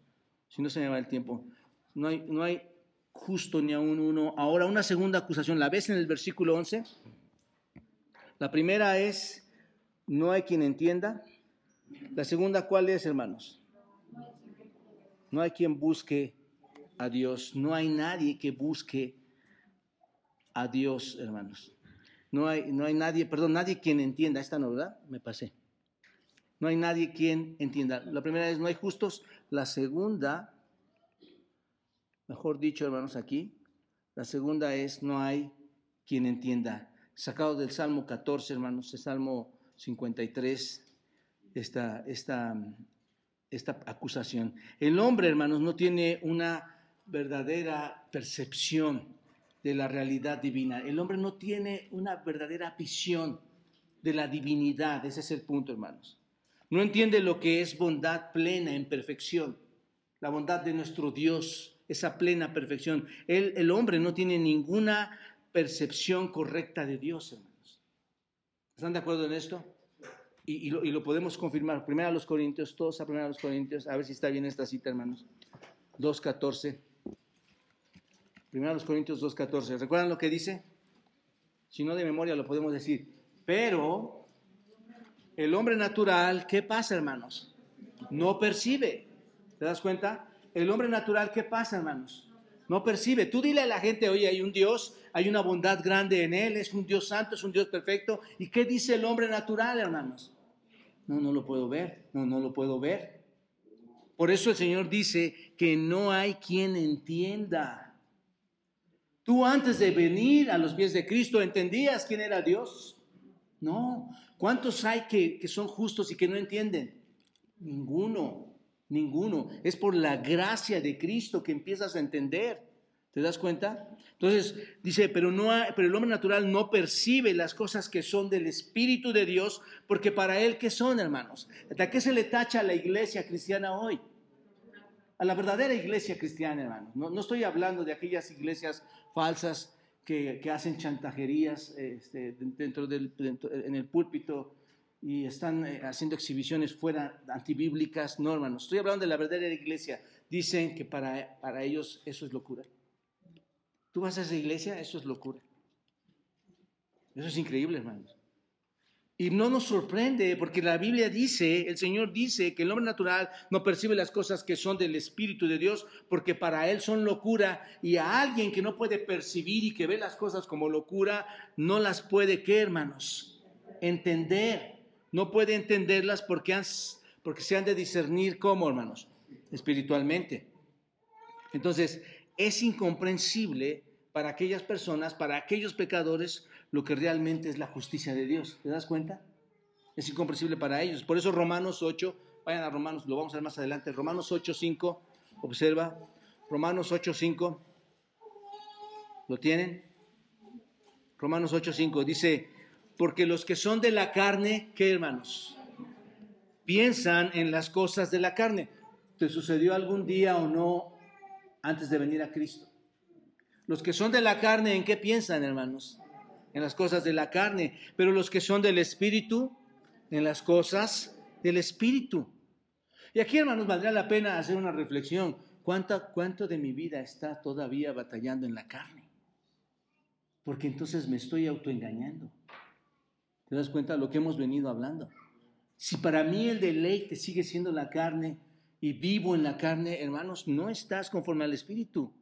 si no se me va el tiempo, no hay, no hay justo ni a un uno. Ahora, una segunda acusación, ¿la ves en el versículo 11? La primera es, no hay quien entienda. La segunda, ¿cuál es, hermanos? No hay quien busque a Dios, no hay nadie que busque a Dios, hermanos. No hay, no hay nadie, perdón, nadie quien entienda. Esta no, ¿verdad? Me pasé. No hay nadie quien entienda. La primera es, no hay justos. La segunda, mejor dicho, hermanos, aquí, la segunda es, no hay quien entienda. Sacado del Salmo 14, hermanos, el Salmo 53, esta, esta, esta acusación. El hombre, hermanos, no tiene una verdadera percepción de la realidad divina. El hombre no tiene una verdadera visión de la divinidad. Ese es el punto, hermanos. No entiende lo que es bondad plena en perfección. La bondad de nuestro Dios, esa plena perfección. el hombre no tiene ninguna percepción correcta de Dios, hermanos. ¿Están de acuerdo en esto? Y, lo, podemos confirmar. Primero a los Corintios, todos a primero a los Corintios, a ver si está bien esta cita, hermanos. 2.14. Primero a los Corintios 2.14. ¿Recuerdan lo que dice? Si no de memoria lo podemos decir. Pero el hombre natural, ¿qué pasa, hermanos? No percibe. ¿Te das cuenta? El hombre natural, ¿qué pasa, hermanos? No percibe. Tú dile a la gente, oye, hay un Dios, hay una bondad grande en Él, es un Dios santo, es un Dios perfecto. ¿Y qué dice el hombre natural, hermanos? No, no lo puedo ver, no, no lo puedo ver. Por eso el Señor dice que no hay quien entienda. Tú antes de venir a los pies de Cristo entendías quién era Dios. No, ¿Cuántos hay que, son justos y que no entienden? Ninguno, ninguno. Es por la gracia de Cristo que empiezas a entender. ¿Te das cuenta? Entonces dice, pero, no pero el hombre natural no percibe las cosas que son del Espíritu de Dios, porque para él, ¿qué son, hermanos? ¿A qué se le tacha a la iglesia cristiana hoy? A la verdadera iglesia cristiana, hermanos. No, no estoy hablando de aquellas iglesias falsas que, hacen chantajerías este, dentro del, en el púlpito y están eh, haciendo exhibiciones fuera antibíblicas. No, hermanos, estoy hablando de la verdadera iglesia, dicen que para, para ellos eso es locura. Tú vas a esa iglesia, eso es locura. Eso es increíble, hermanos. Y no nos sorprende porque la Biblia dice, el Señor dice que el hombre natural no percibe las cosas que son del Espíritu de Dios porque para él son locura y a alguien que no puede percibir y que ve las cosas como locura, no las puede, ¿qué hermanos? Entender. No puede entenderlas porque, porque se han de discernir como, hermanos, espiritualmente. Entonces, es incomprensible para aquellas personas, para aquellos pecadores, lo que realmente es la justicia de Dios. ¿Te das cuenta? Es incomprensible para ellos. Por eso Romanos 8, vayan a Romanos, lo vamos a ver más adelante. Romanos 8, 5, observa. Romanos 8, 5. ¿Lo tienen? Romanos 8, 5 dice, porque los que son de la carne, ¿qué hermanos? Piensan en las cosas de la carne. ¿Te sucedió algún día o no antes de venir a Cristo? Los que son de la carne, ¿en qué piensan, hermanos? En las cosas de la carne, pero los que son del Espíritu, en las cosas del Espíritu. Y aquí, hermanos, valdría la pena hacer una reflexión. ¿Cuánto, ¿Cuánto de mi vida está todavía batallando en la carne? Porque entonces me estoy autoengañando. ¿Te das cuenta de lo que hemos venido hablando? Si para mí el deleite sigue siendo la carne y vivo en la carne, hermanos, no estás conforme al Espíritu.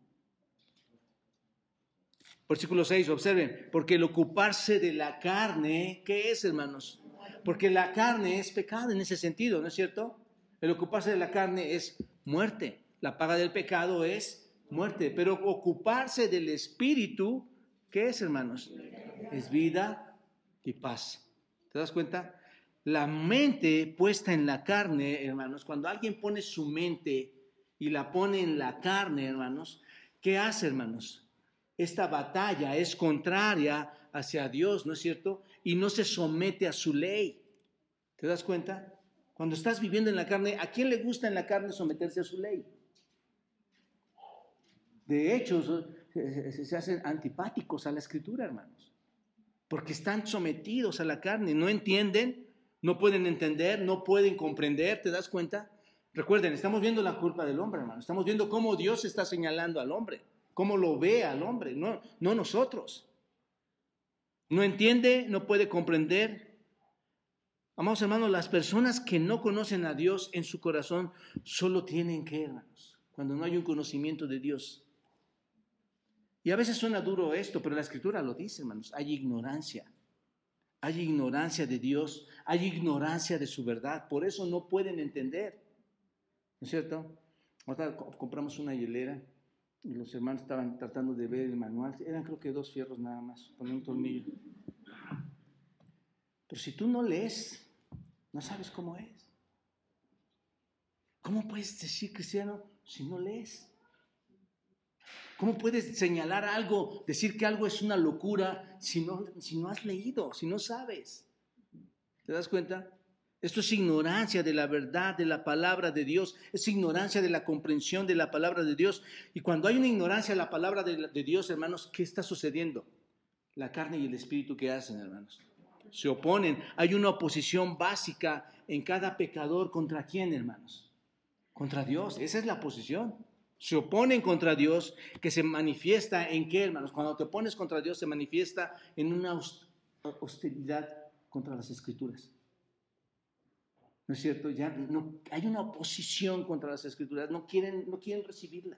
Versículo 6, observen, porque el ocuparse de la carne, ¿qué es, hermanos? Porque la carne es pecado en ese sentido, ¿no es cierto? El ocuparse de la carne es muerte. La paga del pecado es muerte. Pero ocuparse del espíritu, ¿qué es, hermanos? Es vida y paz. ¿Te das cuenta? La mente puesta en la carne, hermanos, cuando alguien pone su mente y la pone en la carne, hermanos, ¿qué hace, hermanos? Esta batalla es contraria hacia Dios, ¿no es cierto? Y no se somete a su ley. ¿Te das cuenta? Cuando estás viviendo en la carne, ¿a quién le gusta en la carne someterse a su ley? De hecho, se hacen antipáticos a la escritura, hermanos, porque están sometidos a la carne, no entienden, no pueden entender, no pueden comprender, ¿te das cuenta? Recuerden, estamos viendo la culpa del hombre, hermano, estamos viendo cómo Dios está señalando al hombre cómo lo ve al hombre, no, no nosotros. No entiende, no puede comprender. Amados hermanos, las personas que no conocen a Dios en su corazón solo tienen que, hermanos, cuando no hay un conocimiento de Dios. Y a veces suena duro esto, pero la escritura lo dice, hermanos, hay ignorancia. Hay ignorancia de Dios, hay ignorancia de su verdad, por eso no pueden entender. ¿No es cierto? Ahora compramos una hielera los hermanos estaban tratando de ver el manual. Eran creo que dos fierros nada más, poner un tornillo. Pero si tú no lees, no sabes cómo es. ¿Cómo puedes decir cristiano si no lees? ¿Cómo puedes señalar algo, decir que algo es una locura si no, si no has leído, si no sabes? ¿Te das cuenta? Esto es ignorancia de la verdad, de la palabra de Dios, es ignorancia de la comprensión de la palabra de Dios. Y cuando hay una ignorancia de la palabra de, Dios, hermanos, ¿qué está sucediendo? La carne y el espíritu que hacen, hermanos. Se oponen. Hay una oposición básica en cada pecador contra quién, hermanos? Contra Dios. Esa es la posición. Se oponen contra Dios, que se manifiesta en qué, hermanos? Cuando te opones contra Dios, se manifiesta en una hostilidad contra las escrituras. ¿No es cierto? Ya no, hay una oposición contra las escrituras, no quieren, no quieren recibirla.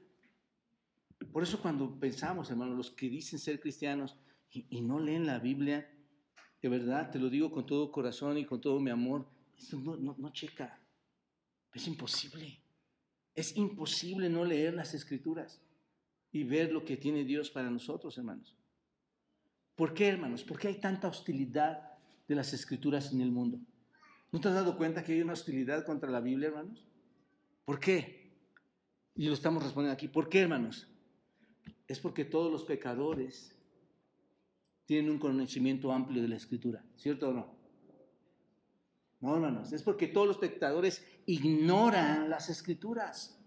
Por eso cuando pensamos, hermanos, los que dicen ser cristianos y, no leen la Biblia, de verdad, te lo digo con todo corazón y con todo mi amor, esto no, no, no checa. Es imposible. Es imposible no leer las escrituras y ver lo que tiene Dios para nosotros, hermanos. ¿Por qué, hermanos? ¿Por qué hay tanta hostilidad de las escrituras en el mundo? ¿No te has dado cuenta que hay una hostilidad contra la Biblia, hermanos? ¿Por qué? Y lo estamos respondiendo aquí. ¿Por qué, hermanos? Es porque todos los pecadores tienen un conocimiento amplio de la Escritura, ¿cierto o no? No, hermanos, es porque todos los pecadores ignoran las Escrituras.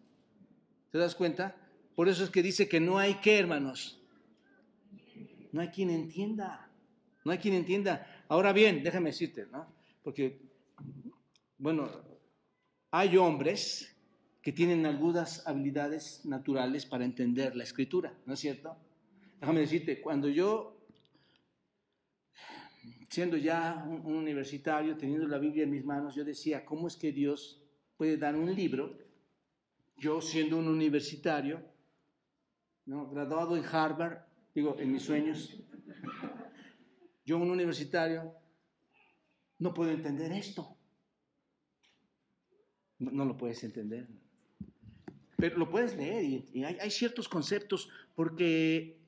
¿Te das cuenta? Por eso es que dice que no hay que, hermanos. No hay quien entienda. No hay quien entienda. Ahora bien, déjame decirte, ¿no? Porque bueno, hay hombres que tienen algunas habilidades naturales para entender la escritura, ¿no es cierto? Déjame decirte, cuando yo, siendo ya un, universitario, teniendo la Biblia en mis manos, yo decía, ¿cómo es que Dios puede dar un libro? Yo siendo un universitario, ¿no? graduado en Harvard, digo, en mis sueños, yo un universitario, no puedo entender esto. No, lo puedes entender. Pero lo puedes leer y, hay, ciertos conceptos porque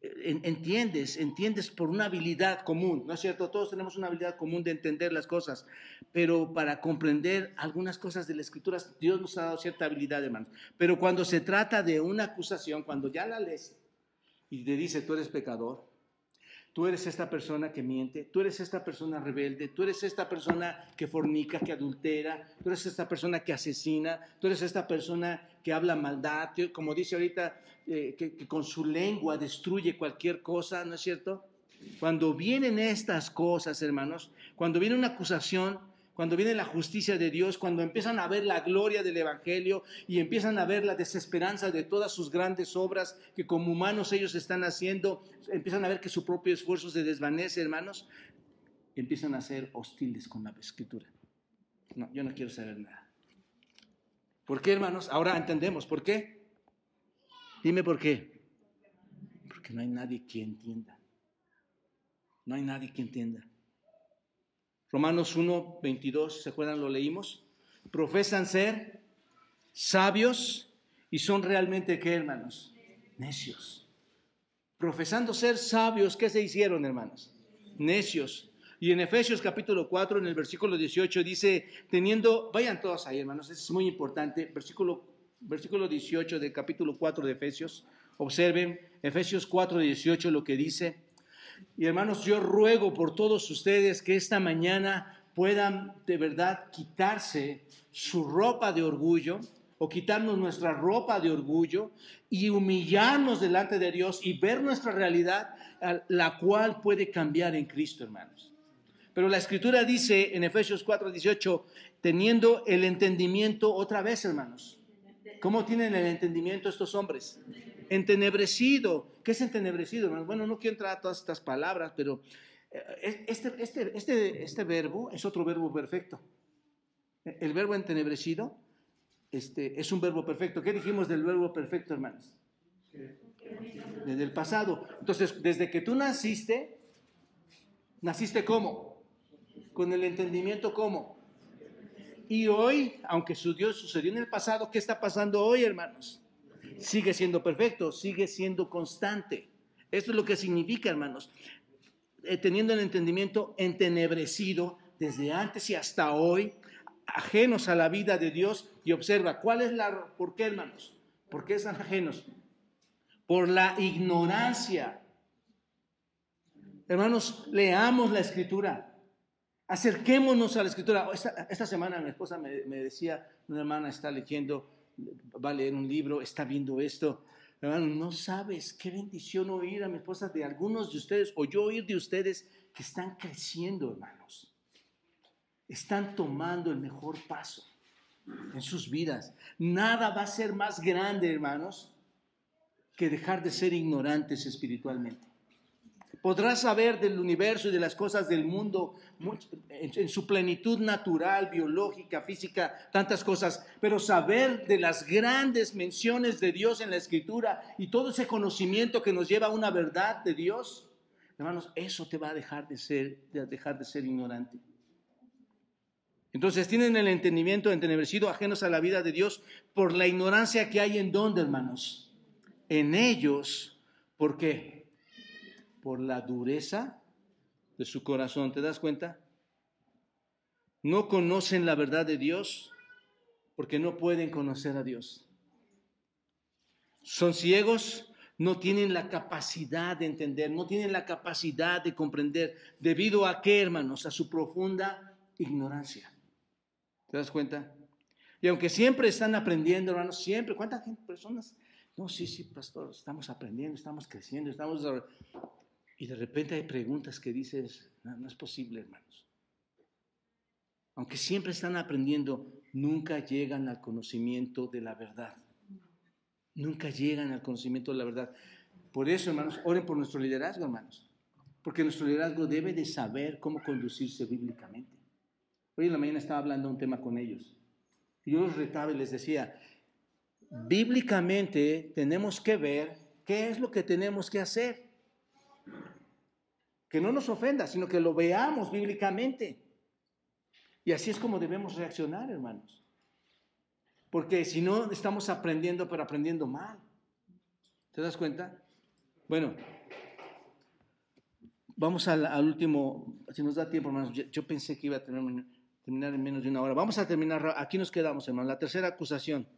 eh, entiendes, entiendes por una habilidad común, ¿no es cierto? Todos tenemos una habilidad común de entender las cosas, pero para comprender algunas cosas de la escritura, Dios nos ha dado cierta habilidad, hermanos. Pero cuando se trata de una acusación, cuando ya la lees y te dice, tú eres pecador, Tú eres esta persona que miente, tú eres esta persona rebelde, tú eres esta persona que fornica, que adultera, tú eres esta persona que asesina, tú eres esta persona que habla maldad, como dice ahorita, eh, que, que con su lengua destruye cualquier cosa, ¿no es cierto? Cuando vienen estas cosas, hermanos, cuando viene una acusación, cuando viene la justicia de Dios, cuando empiezan a ver la gloria del Evangelio y empiezan a ver la desesperanza de todas sus grandes obras que como humanos ellos están haciendo, empiezan a ver que su propio esfuerzo se desvanece, hermanos, empiezan a ser hostiles con la escritura. No, yo no quiero saber nada. ¿Por qué, hermanos? Ahora entendemos. ¿Por qué? Dime por qué. Porque no hay nadie que entienda. No hay nadie que entienda. Romanos 1, 22, ¿se acuerdan? Lo leímos. Profesan ser sabios y son realmente, ¿qué, hermanos? Necios. Profesando ser sabios, ¿qué se hicieron, hermanos? Necios. Y en Efesios capítulo 4, en el versículo 18, dice, teniendo, vayan todos ahí, hermanos, es muy importante, versículo, versículo 18 del capítulo 4 de Efesios, observen, Efesios 4, 18, lo que dice, y hermanos, yo ruego por todos ustedes que esta mañana puedan de verdad quitarse su ropa de orgullo o quitarnos nuestra ropa de orgullo y humillarnos delante de Dios y ver nuestra realidad, la cual puede cambiar en Cristo, hermanos. Pero la escritura dice en Efesios 4:18, teniendo el entendimiento otra vez, hermanos. ¿Cómo tienen el entendimiento estos hombres? Entenebrecido. ¿Qué es entenebrecido, Bueno, no quiero entrar a todas estas palabras, pero eh, este, este, este, este verbo es otro verbo perfecto. El verbo entenebrecido este, es un verbo perfecto. ¿Qué dijimos del verbo perfecto, hermanos? Desde el pasado. Entonces, desde que tú naciste, ¿naciste cómo? Con el entendimiento cómo. Y hoy, aunque su Dios sucedió en el pasado, ¿qué está pasando hoy, hermanos? Sigue siendo perfecto, sigue siendo constante. Esto es lo que significa, hermanos, eh, teniendo el entendimiento entenebrecido desde antes y hasta hoy, ajenos a la vida de Dios, y observa, ¿cuál es la, por qué, hermanos? ¿Por qué están ajenos? Por la ignorancia. Hermanos, leamos la escritura. Acerquémonos a la escritura. Esta, semana mi esposa me, me decía, una hermana está leyendo va a leer un libro, está viendo esto. Hermano, no sabes qué bendición oír a mi esposa de algunos de ustedes, o yo oír de ustedes que están creciendo, hermanos. Están tomando el mejor paso en sus vidas. Nada va a ser más grande, hermanos, que dejar de ser ignorantes espiritualmente. Podrás saber del universo y de las cosas del mundo en, su plenitud natural, biológica, física, tantas cosas, pero saber de las grandes menciones de Dios en la Escritura y todo ese conocimiento que nos lleva a una verdad de Dios, hermanos, eso te va a dejar de ser, dejar de ser ignorante. Entonces tienen el entendimiento entenebrecido, ajenos a la vida de Dios, por la ignorancia que hay en donde, hermanos. En ellos, ¿por qué? Por la dureza de su corazón. ¿Te das cuenta? No conocen la verdad de Dios porque no pueden conocer a Dios. Son ciegos, no tienen la capacidad de entender, no tienen la capacidad de comprender. ¿Debido a qué, hermanos? A su profunda ignorancia. ¿Te das cuenta? Y aunque siempre están aprendiendo, hermanos, siempre, ¿cuántas personas? No, sí, sí, pastor, estamos aprendiendo, estamos creciendo, estamos y de repente hay preguntas que dices, no, es posible, hermanos. Aunque siempre están aprendiendo, nunca llegan al conocimiento de la verdad. Nunca llegan al conocimiento de la verdad. Por eso, hermanos, oren por nuestro liderazgo, hermanos. Porque nuestro liderazgo debe de saber cómo conducirse bíblicamente. Hoy en la mañana estaba hablando un tema con ellos. Y yo los retaba y les decía, bíblicamente tenemos que ver qué es lo que tenemos que hacer. Que no nos ofenda, sino que lo veamos bíblicamente. Y así es como debemos reaccionar, hermanos. Porque si no, estamos aprendiendo, pero aprendiendo mal. ¿Te das cuenta? Bueno, vamos al, último, si nos da tiempo, hermanos. Yo, pensé que iba a terminar en menos de una hora. Vamos a terminar, aquí nos quedamos, hermanos. La tercera acusación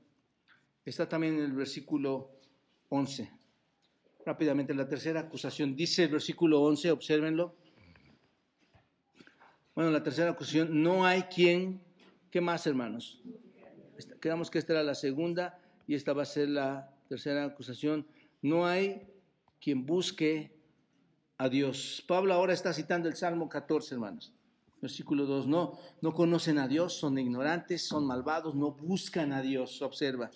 está también en el versículo 11. Rápidamente, la tercera acusación. Dice el versículo 11, obsérvenlo. Bueno, la tercera acusación, no hay quien, ¿qué más, hermanos? Quedamos que esta era la segunda y esta va a ser la tercera acusación. No hay quien busque a Dios. Pablo ahora está citando el Salmo 14, hermanos. Versículo 2, no, no conocen a Dios, son ignorantes, son malvados, no buscan a Dios. Observa.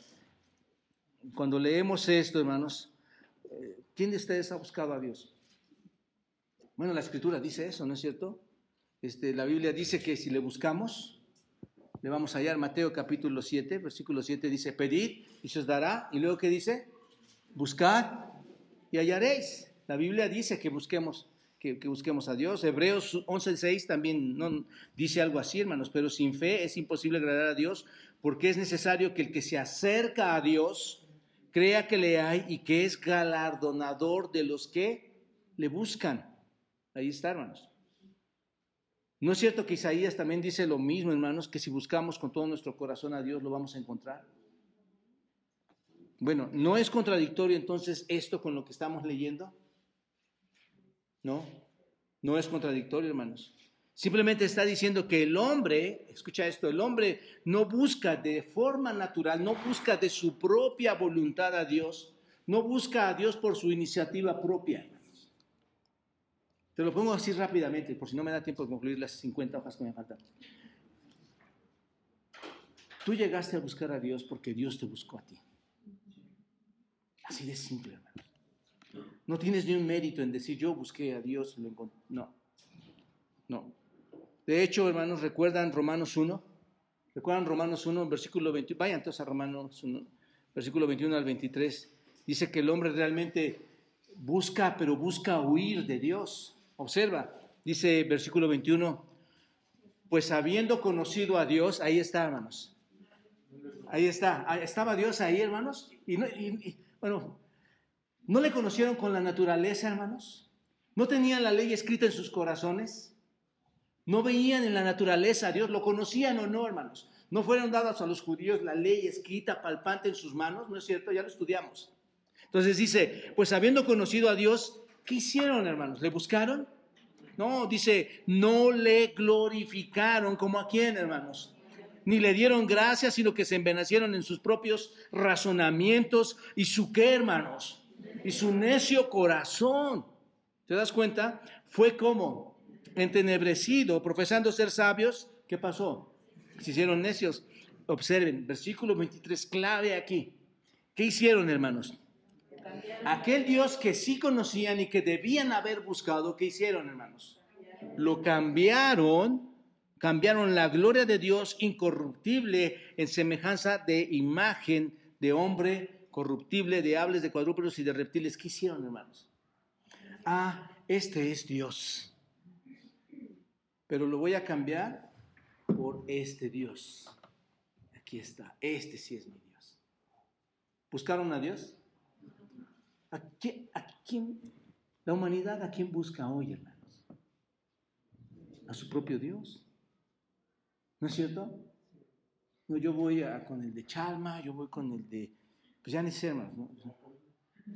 Cuando leemos esto, hermanos, ¿quién de ustedes ha buscado a Dios? Bueno, la escritura dice eso, ¿no es cierto? Este, la Biblia dice que si le buscamos, le vamos a hallar. Mateo capítulo 7, versículo 7 dice, pedid y se os dará. Y luego ¿qué dice? Buscad y hallaréis. La Biblia dice que busquemos, que, busquemos a Dios. Hebreos 11.6 también no, dice algo así, hermanos, pero sin fe es imposible agradar a Dios porque es necesario que el que se acerca a Dios crea que le hay y que es galardonador de los que le buscan. Ahí está, hermanos. ¿No es cierto que Isaías también dice lo mismo, hermanos, que si buscamos con todo nuestro corazón a Dios lo vamos a encontrar? Bueno, ¿no es contradictorio entonces esto con lo que estamos leyendo? No, no es contradictorio, hermanos. Simplemente está diciendo que el hombre, escucha esto, el hombre no busca de forma natural, no busca de su propia voluntad a Dios, no busca a Dios por su iniciativa propia. Te lo pongo así rápidamente, por si no me da tiempo de concluir las 50 hojas que me faltan. Tú llegaste a buscar a Dios porque Dios te buscó a ti. Así de simple, hermano. No tienes ni un mérito en decir yo busqué a Dios y lo encontré. No, no. De hecho, hermanos, ¿recuerdan Romanos 1? ¿Recuerdan Romanos 1, versículo 21? Vayan entonces a Romanos 1, versículo 21 al 23. Dice que el hombre realmente busca, pero busca huir de Dios. Observa, dice versículo 21, pues habiendo conocido a Dios, ahí está, hermanos. Ahí está, estaba Dios ahí, hermanos. Y, bueno, ¿no le conocieron con la naturaleza, hermanos? ¿No tenían la ley escrita en sus corazones? ¿No veían en la naturaleza a Dios? ¿Lo conocían o no, hermanos? ¿No fueron dadas a los judíos la ley escrita, palpante en sus manos? ¿No es cierto? Ya lo estudiamos. Entonces dice, pues habiendo conocido a Dios, ¿Qué hicieron, hermanos? ¿Le buscaron? No, dice, no le glorificaron como a quién, hermanos. Ni le dieron gracias, sino que se envenecieron en sus propios razonamientos y su qué, hermanos, y su necio corazón. ¿Te das cuenta? Fue como entenebrecido, profesando ser sabios. ¿Qué pasó? Se hicieron necios. Observen, versículo 23, clave aquí. ¿Qué hicieron, hermanos? Aquel Dios que sí conocían y que debían haber buscado, ¿qué hicieron, hermanos? Lo cambiaron, cambiaron la gloria de Dios incorruptible en semejanza de imagen de hombre corruptible, de aves, de cuadrúpedos y de reptiles. ¿Qué hicieron, hermanos? Ah, este es Dios. Pero lo voy a cambiar por este Dios. Aquí está, este sí es mi Dios. ¿Buscaron a Dios? ¿A quién, la humanidad a quién busca hoy, hermanos? A su propio Dios. ¿No es cierto? No, yo voy con el de Chalma, yo voy con el de, pues ya ni sé, hermanos.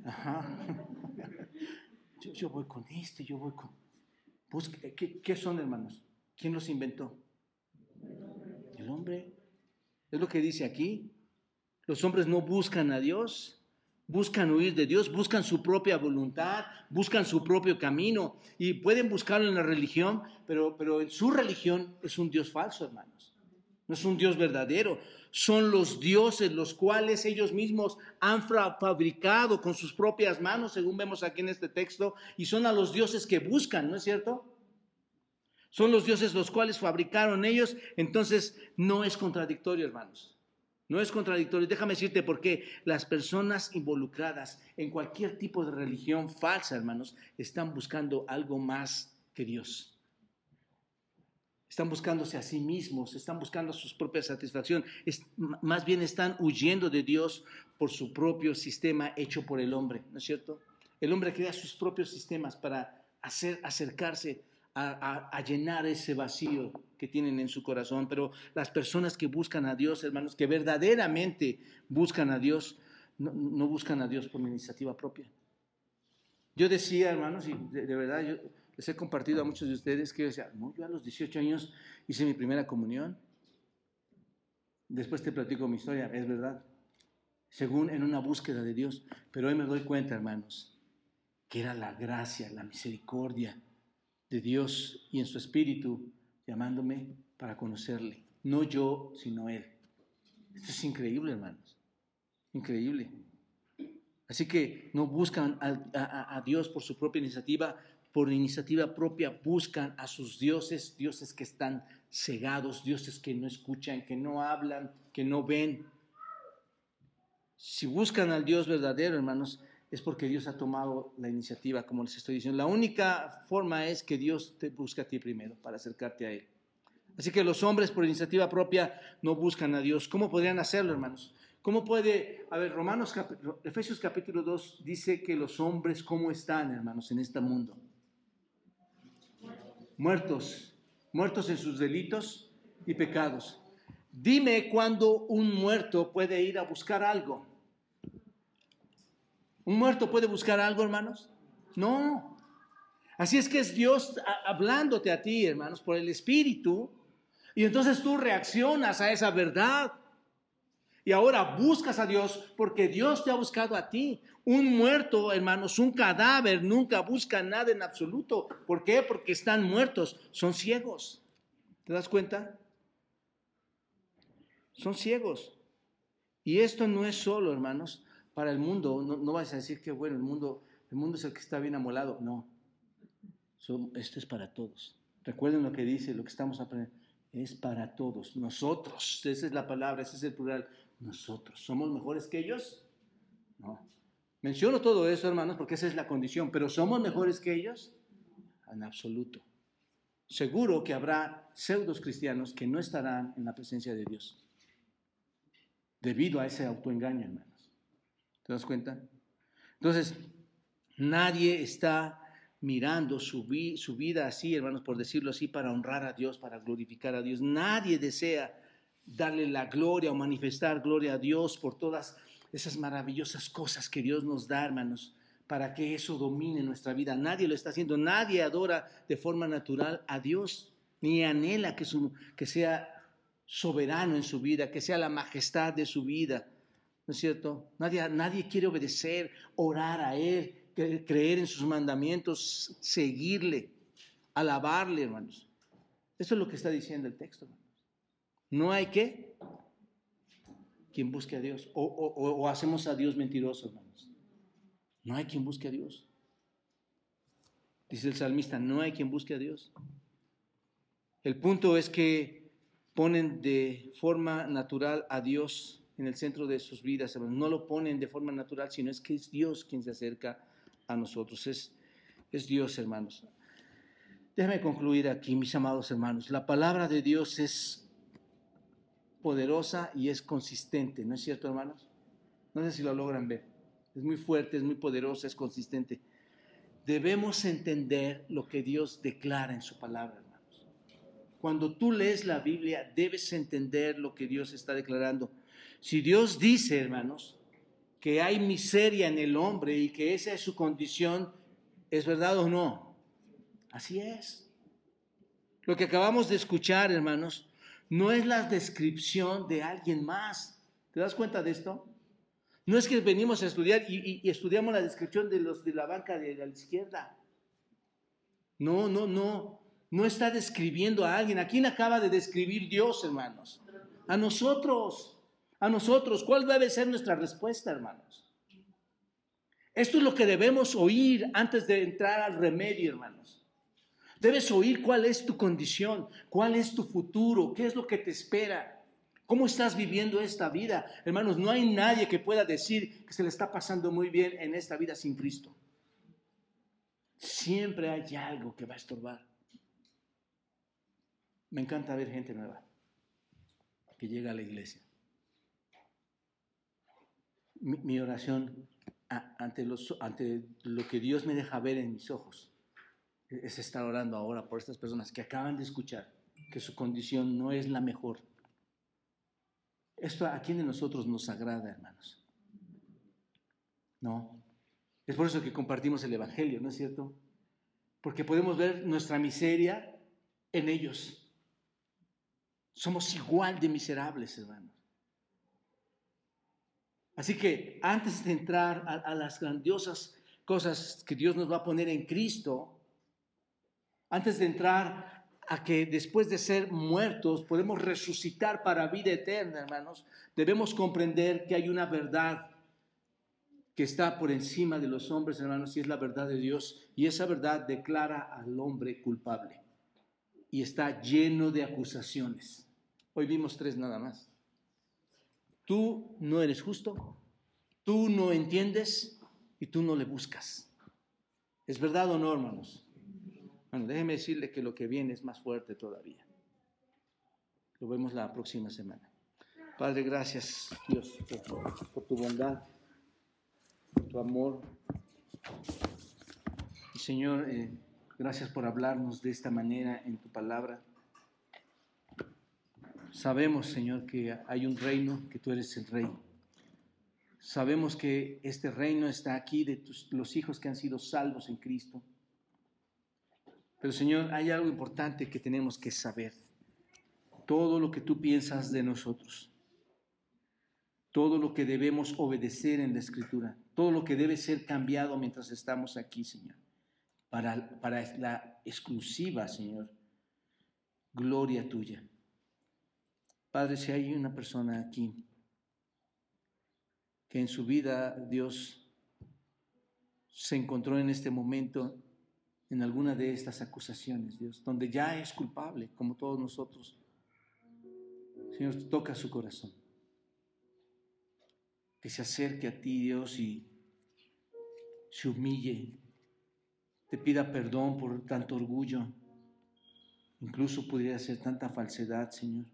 Ajá. Yo, voy con este, yo voy con... ¿qué, ¿Qué son, hermanos? ¿Quién los inventó? El hombre. Es lo que dice aquí. Los hombres no buscan a Dios buscan huir de Dios, buscan su propia voluntad, buscan su propio camino y pueden buscarlo en la religión, pero, pero en su religión es un Dios falso, hermanos. No es un Dios verdadero. Son los dioses los cuales ellos mismos han fabricado con sus propias manos, según vemos aquí en este texto, y son a los dioses que buscan, ¿no es cierto? Son los dioses los cuales fabricaron ellos, entonces no es contradictorio, hermanos. No es contradictorio. Déjame decirte por qué las personas involucradas en cualquier tipo de religión falsa, hermanos, están buscando algo más que Dios. Están buscándose a sí mismos, están buscando su propia satisfacción. más bien están huyendo de Dios por su propio sistema hecho por el hombre, ¿no es cierto? El hombre crea sus propios sistemas para hacer, acercarse a, llenar ese vacío que tienen en su corazón. Pero las personas que buscan a Dios, hermanos, que verdaderamente buscan a Dios, no, buscan a Dios por iniciativa propia. Yo decía, hermanos, y de, verdad yo les he compartido a muchos de ustedes que yo decía, no, yo a los 18 años hice mi primera comunión. Después te platico mi historia, es verdad. Según en una búsqueda de Dios. Pero hoy me doy cuenta, hermanos, que era la gracia, la misericordia, de Dios y en su espíritu llamándome para conocerle. No yo, sino Él. Esto es increíble, hermanos. Increíble. Así que no buscan a, Dios por su propia iniciativa, por iniciativa propia buscan a sus dioses, dioses que están cegados, dioses que no escuchan, que no hablan, que no ven. Si buscan al Dios verdadero, hermanos, es porque Dios ha tomado la iniciativa, como les estoy diciendo. La única forma es que Dios te busque a ti primero para acercarte a Él. Así que los hombres por iniciativa propia no buscan a Dios. ¿Cómo podrían hacerlo, hermanos? ¿Cómo puede, a ver, Romanos, Efesios capítulo 2 dice que los hombres, ¿cómo están, hermanos, en este mundo? Muertos, muertos en sus delitos y pecados. Dime cuándo un muerto puede ir a buscar algo. ¿Un muerto puede buscar algo, hermanos? No. Así es que es Dios hablándote a ti, hermanos, por el Espíritu. Y entonces tú reaccionas a esa verdad. Y ahora buscas a Dios porque Dios te ha buscado a ti. Un muerto, hermanos, un cadáver nunca busca nada en absoluto. ¿Por qué? Porque están muertos, son ciegos. ¿Te das cuenta? Son ciegos. Y esto no es solo, hermanos, para el mundo, no, vas a decir que bueno, el mundo, el mundo es el que está bien amolado. No, esto es para todos. Recuerden lo que dice, lo que estamos aprendiendo. Es para todos, nosotros, esa es la palabra, ese es el plural. Nosotros, ¿somos mejores que ellos? No. Menciono todo eso, hermanos, porque esa es la condición, pero ¿somos mejores que ellos? En absoluto. Seguro que habrá pseudos cristianos que no estarán en la presencia de Dios debido a ese autoengaño, hermano. ¿Te das cuenta? Entonces, nadie está mirando su, su, vida así, hermanos, por decirlo así, para honrar a Dios, para glorificar a Dios. Nadie desea darle la gloria o manifestar gloria a Dios por todas esas maravillosas cosas que Dios nos da, hermanos, para que eso domine nuestra vida. Nadie lo está haciendo, nadie adora de forma natural a Dios, ni anhela que, sea soberano en su vida, que sea la majestad de su vida. ¿No es cierto? Nadie, nadie quiere obedecer, orar a Él, creer en sus mandamientos, seguirle, alabarle, hermanos. Eso es lo que está diciendo el texto, hermanos. No hay que quien busque a Dios. O, o, hacemos a Dios mentiroso, hermanos. No hay quien busque a Dios. Dice el salmista, no hay quien busque a Dios. El punto es que ponen de forma natural a Dios en el centro de sus vidas, No lo ponen de forma natural, sino es que es Dios quien se acerca a nosotros. Es, es Dios, hermanos. Déjame concluir aquí, mis amados hermanos. La palabra de Dios es poderosa y es consistente, ¿no es cierto, hermanos? No sé si lo logran ver. Es muy fuerte, es muy poderosa, es consistente. Debemos entender lo que Dios declara en su palabra, hermanos. Cuando tú lees la Biblia, debes entender lo que Dios está declarando. Si Dios dice, hermanos, que hay miseria en el hombre y que esa es su condición, ¿es verdad o no? Así es. Lo que acabamos de escuchar, hermanos, no es la descripción de alguien más. ¿Te das cuenta de esto? No es que venimos a estudiar y, estudiamos la descripción de los de la banca de la izquierda. No, no, no. No está describiendo a alguien. ¿A quién acaba de describir Dios, hermanos? A nosotros, a nosotros. ¿Cuál debe ser nuestra respuesta, hermanos? Esto es lo que debemos oír antes de entrar al remedio, hermanos. Debes oír cuál es tu condición, cuál es tu futuro, qué es lo que te espera, cómo estás viviendo esta vida. Hermanos, no hay nadie que pueda decir que se le está pasando muy bien en esta vida sin Cristo. Siempre hay algo que va a estorbar. Me encanta ver gente nueva que llega a la iglesia. Mi, oración ante, lo que Dios me deja ver en mis ojos es estar orando ahora por estas personas que acaban de escuchar que su condición no es la mejor. Esto a quién de nosotros nos agrada, hermanos. No. Es por eso que compartimos el Evangelio, ¿no es cierto? Porque podemos ver nuestra miseria en ellos. Somos igual de miserables, hermanos. Así que antes de entrar a, las grandiosas cosas que Dios nos va a poner en Cristo, antes de entrar a que después de ser muertos podemos resucitar para vida eterna, hermanos, debemos comprender que hay una verdad que está por encima de los hombres, hermanos, y es la verdad de Dios. Y esa verdad declara al hombre culpable y está lleno de acusaciones. Hoy vimos tres nada más. Tú no eres justo, tú no entiendes y tú no le buscas. ¿Es verdad o no, hermanos? Bueno, déjeme decirle que lo que viene es más fuerte todavía. Lo vemos la próxima semana. Padre, gracias, Dios, por, tu bondad, por tu amor. Señor, eh, Gracias por hablarnos de esta manera en tu palabra. Sabemos, Señor, que hay un reino, que tú eres el rey. Sabemos que este reino está aquí de los hijos que han sido salvos en Cristo. Pero, Señor, hay algo importante que tenemos que saber. Todo lo que tú piensas de nosotros. Todo lo que debemos obedecer en la Escritura. Todo lo que debe ser cambiado mientras estamos aquí, Señor para, la exclusiva, Señor, gloria tuya. Padre, si hay una persona aquí que en su vida Dios se encontró en este momento en alguna de estas acusaciones, Dios, donde ya es culpable, como todos nosotros. Señor, toca su corazón. Que se acerque a ti, Dios, y se humille te pida perdón por tanto orgullo. Incluso pudiera ser tanta falsedad, Señor.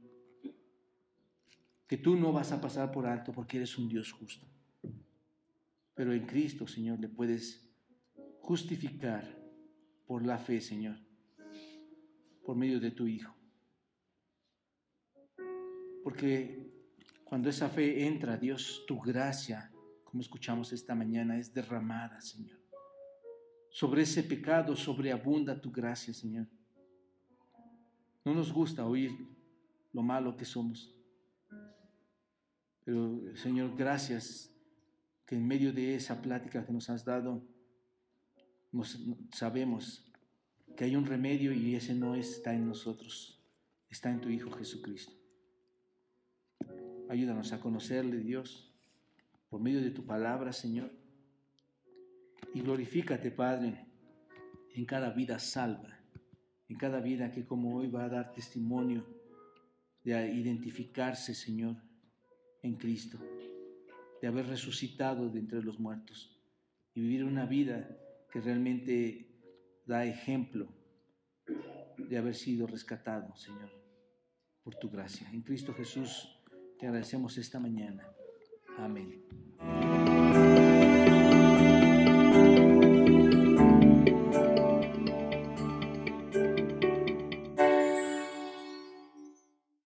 Que tú no vas a pasar por alto porque eres un Dios justo. Pero en Cristo, Señor, le puedes justificar por la fe, Señor, por medio de tu Hijo. Porque cuando esa fe entra, Dios, tu gracia, como escuchamos esta mañana, es derramada, Señor. Sobre ese pecado sobreabunda tu gracia, Señor. No nos gusta oír lo malo que somos. Pero, Señor, gracias que en medio de esa plática que nos has dado, nos, sabemos que hay un remedio y ese no está en nosotros, está en tu Hijo Jesucristo. Ayúdanos a conocerle, Dios, por medio de tu palabra, Señor y glorifícate, Padre, en cada vida salva, en cada vida que como hoy va a dar testimonio de identificarse, Señor, en Cristo, de haber resucitado de entre los muertos y vivir una vida que realmente da ejemplo de haber sido rescatado, Señor, por tu gracia. En Cristo Jesús te agradecemos esta mañana. Amén.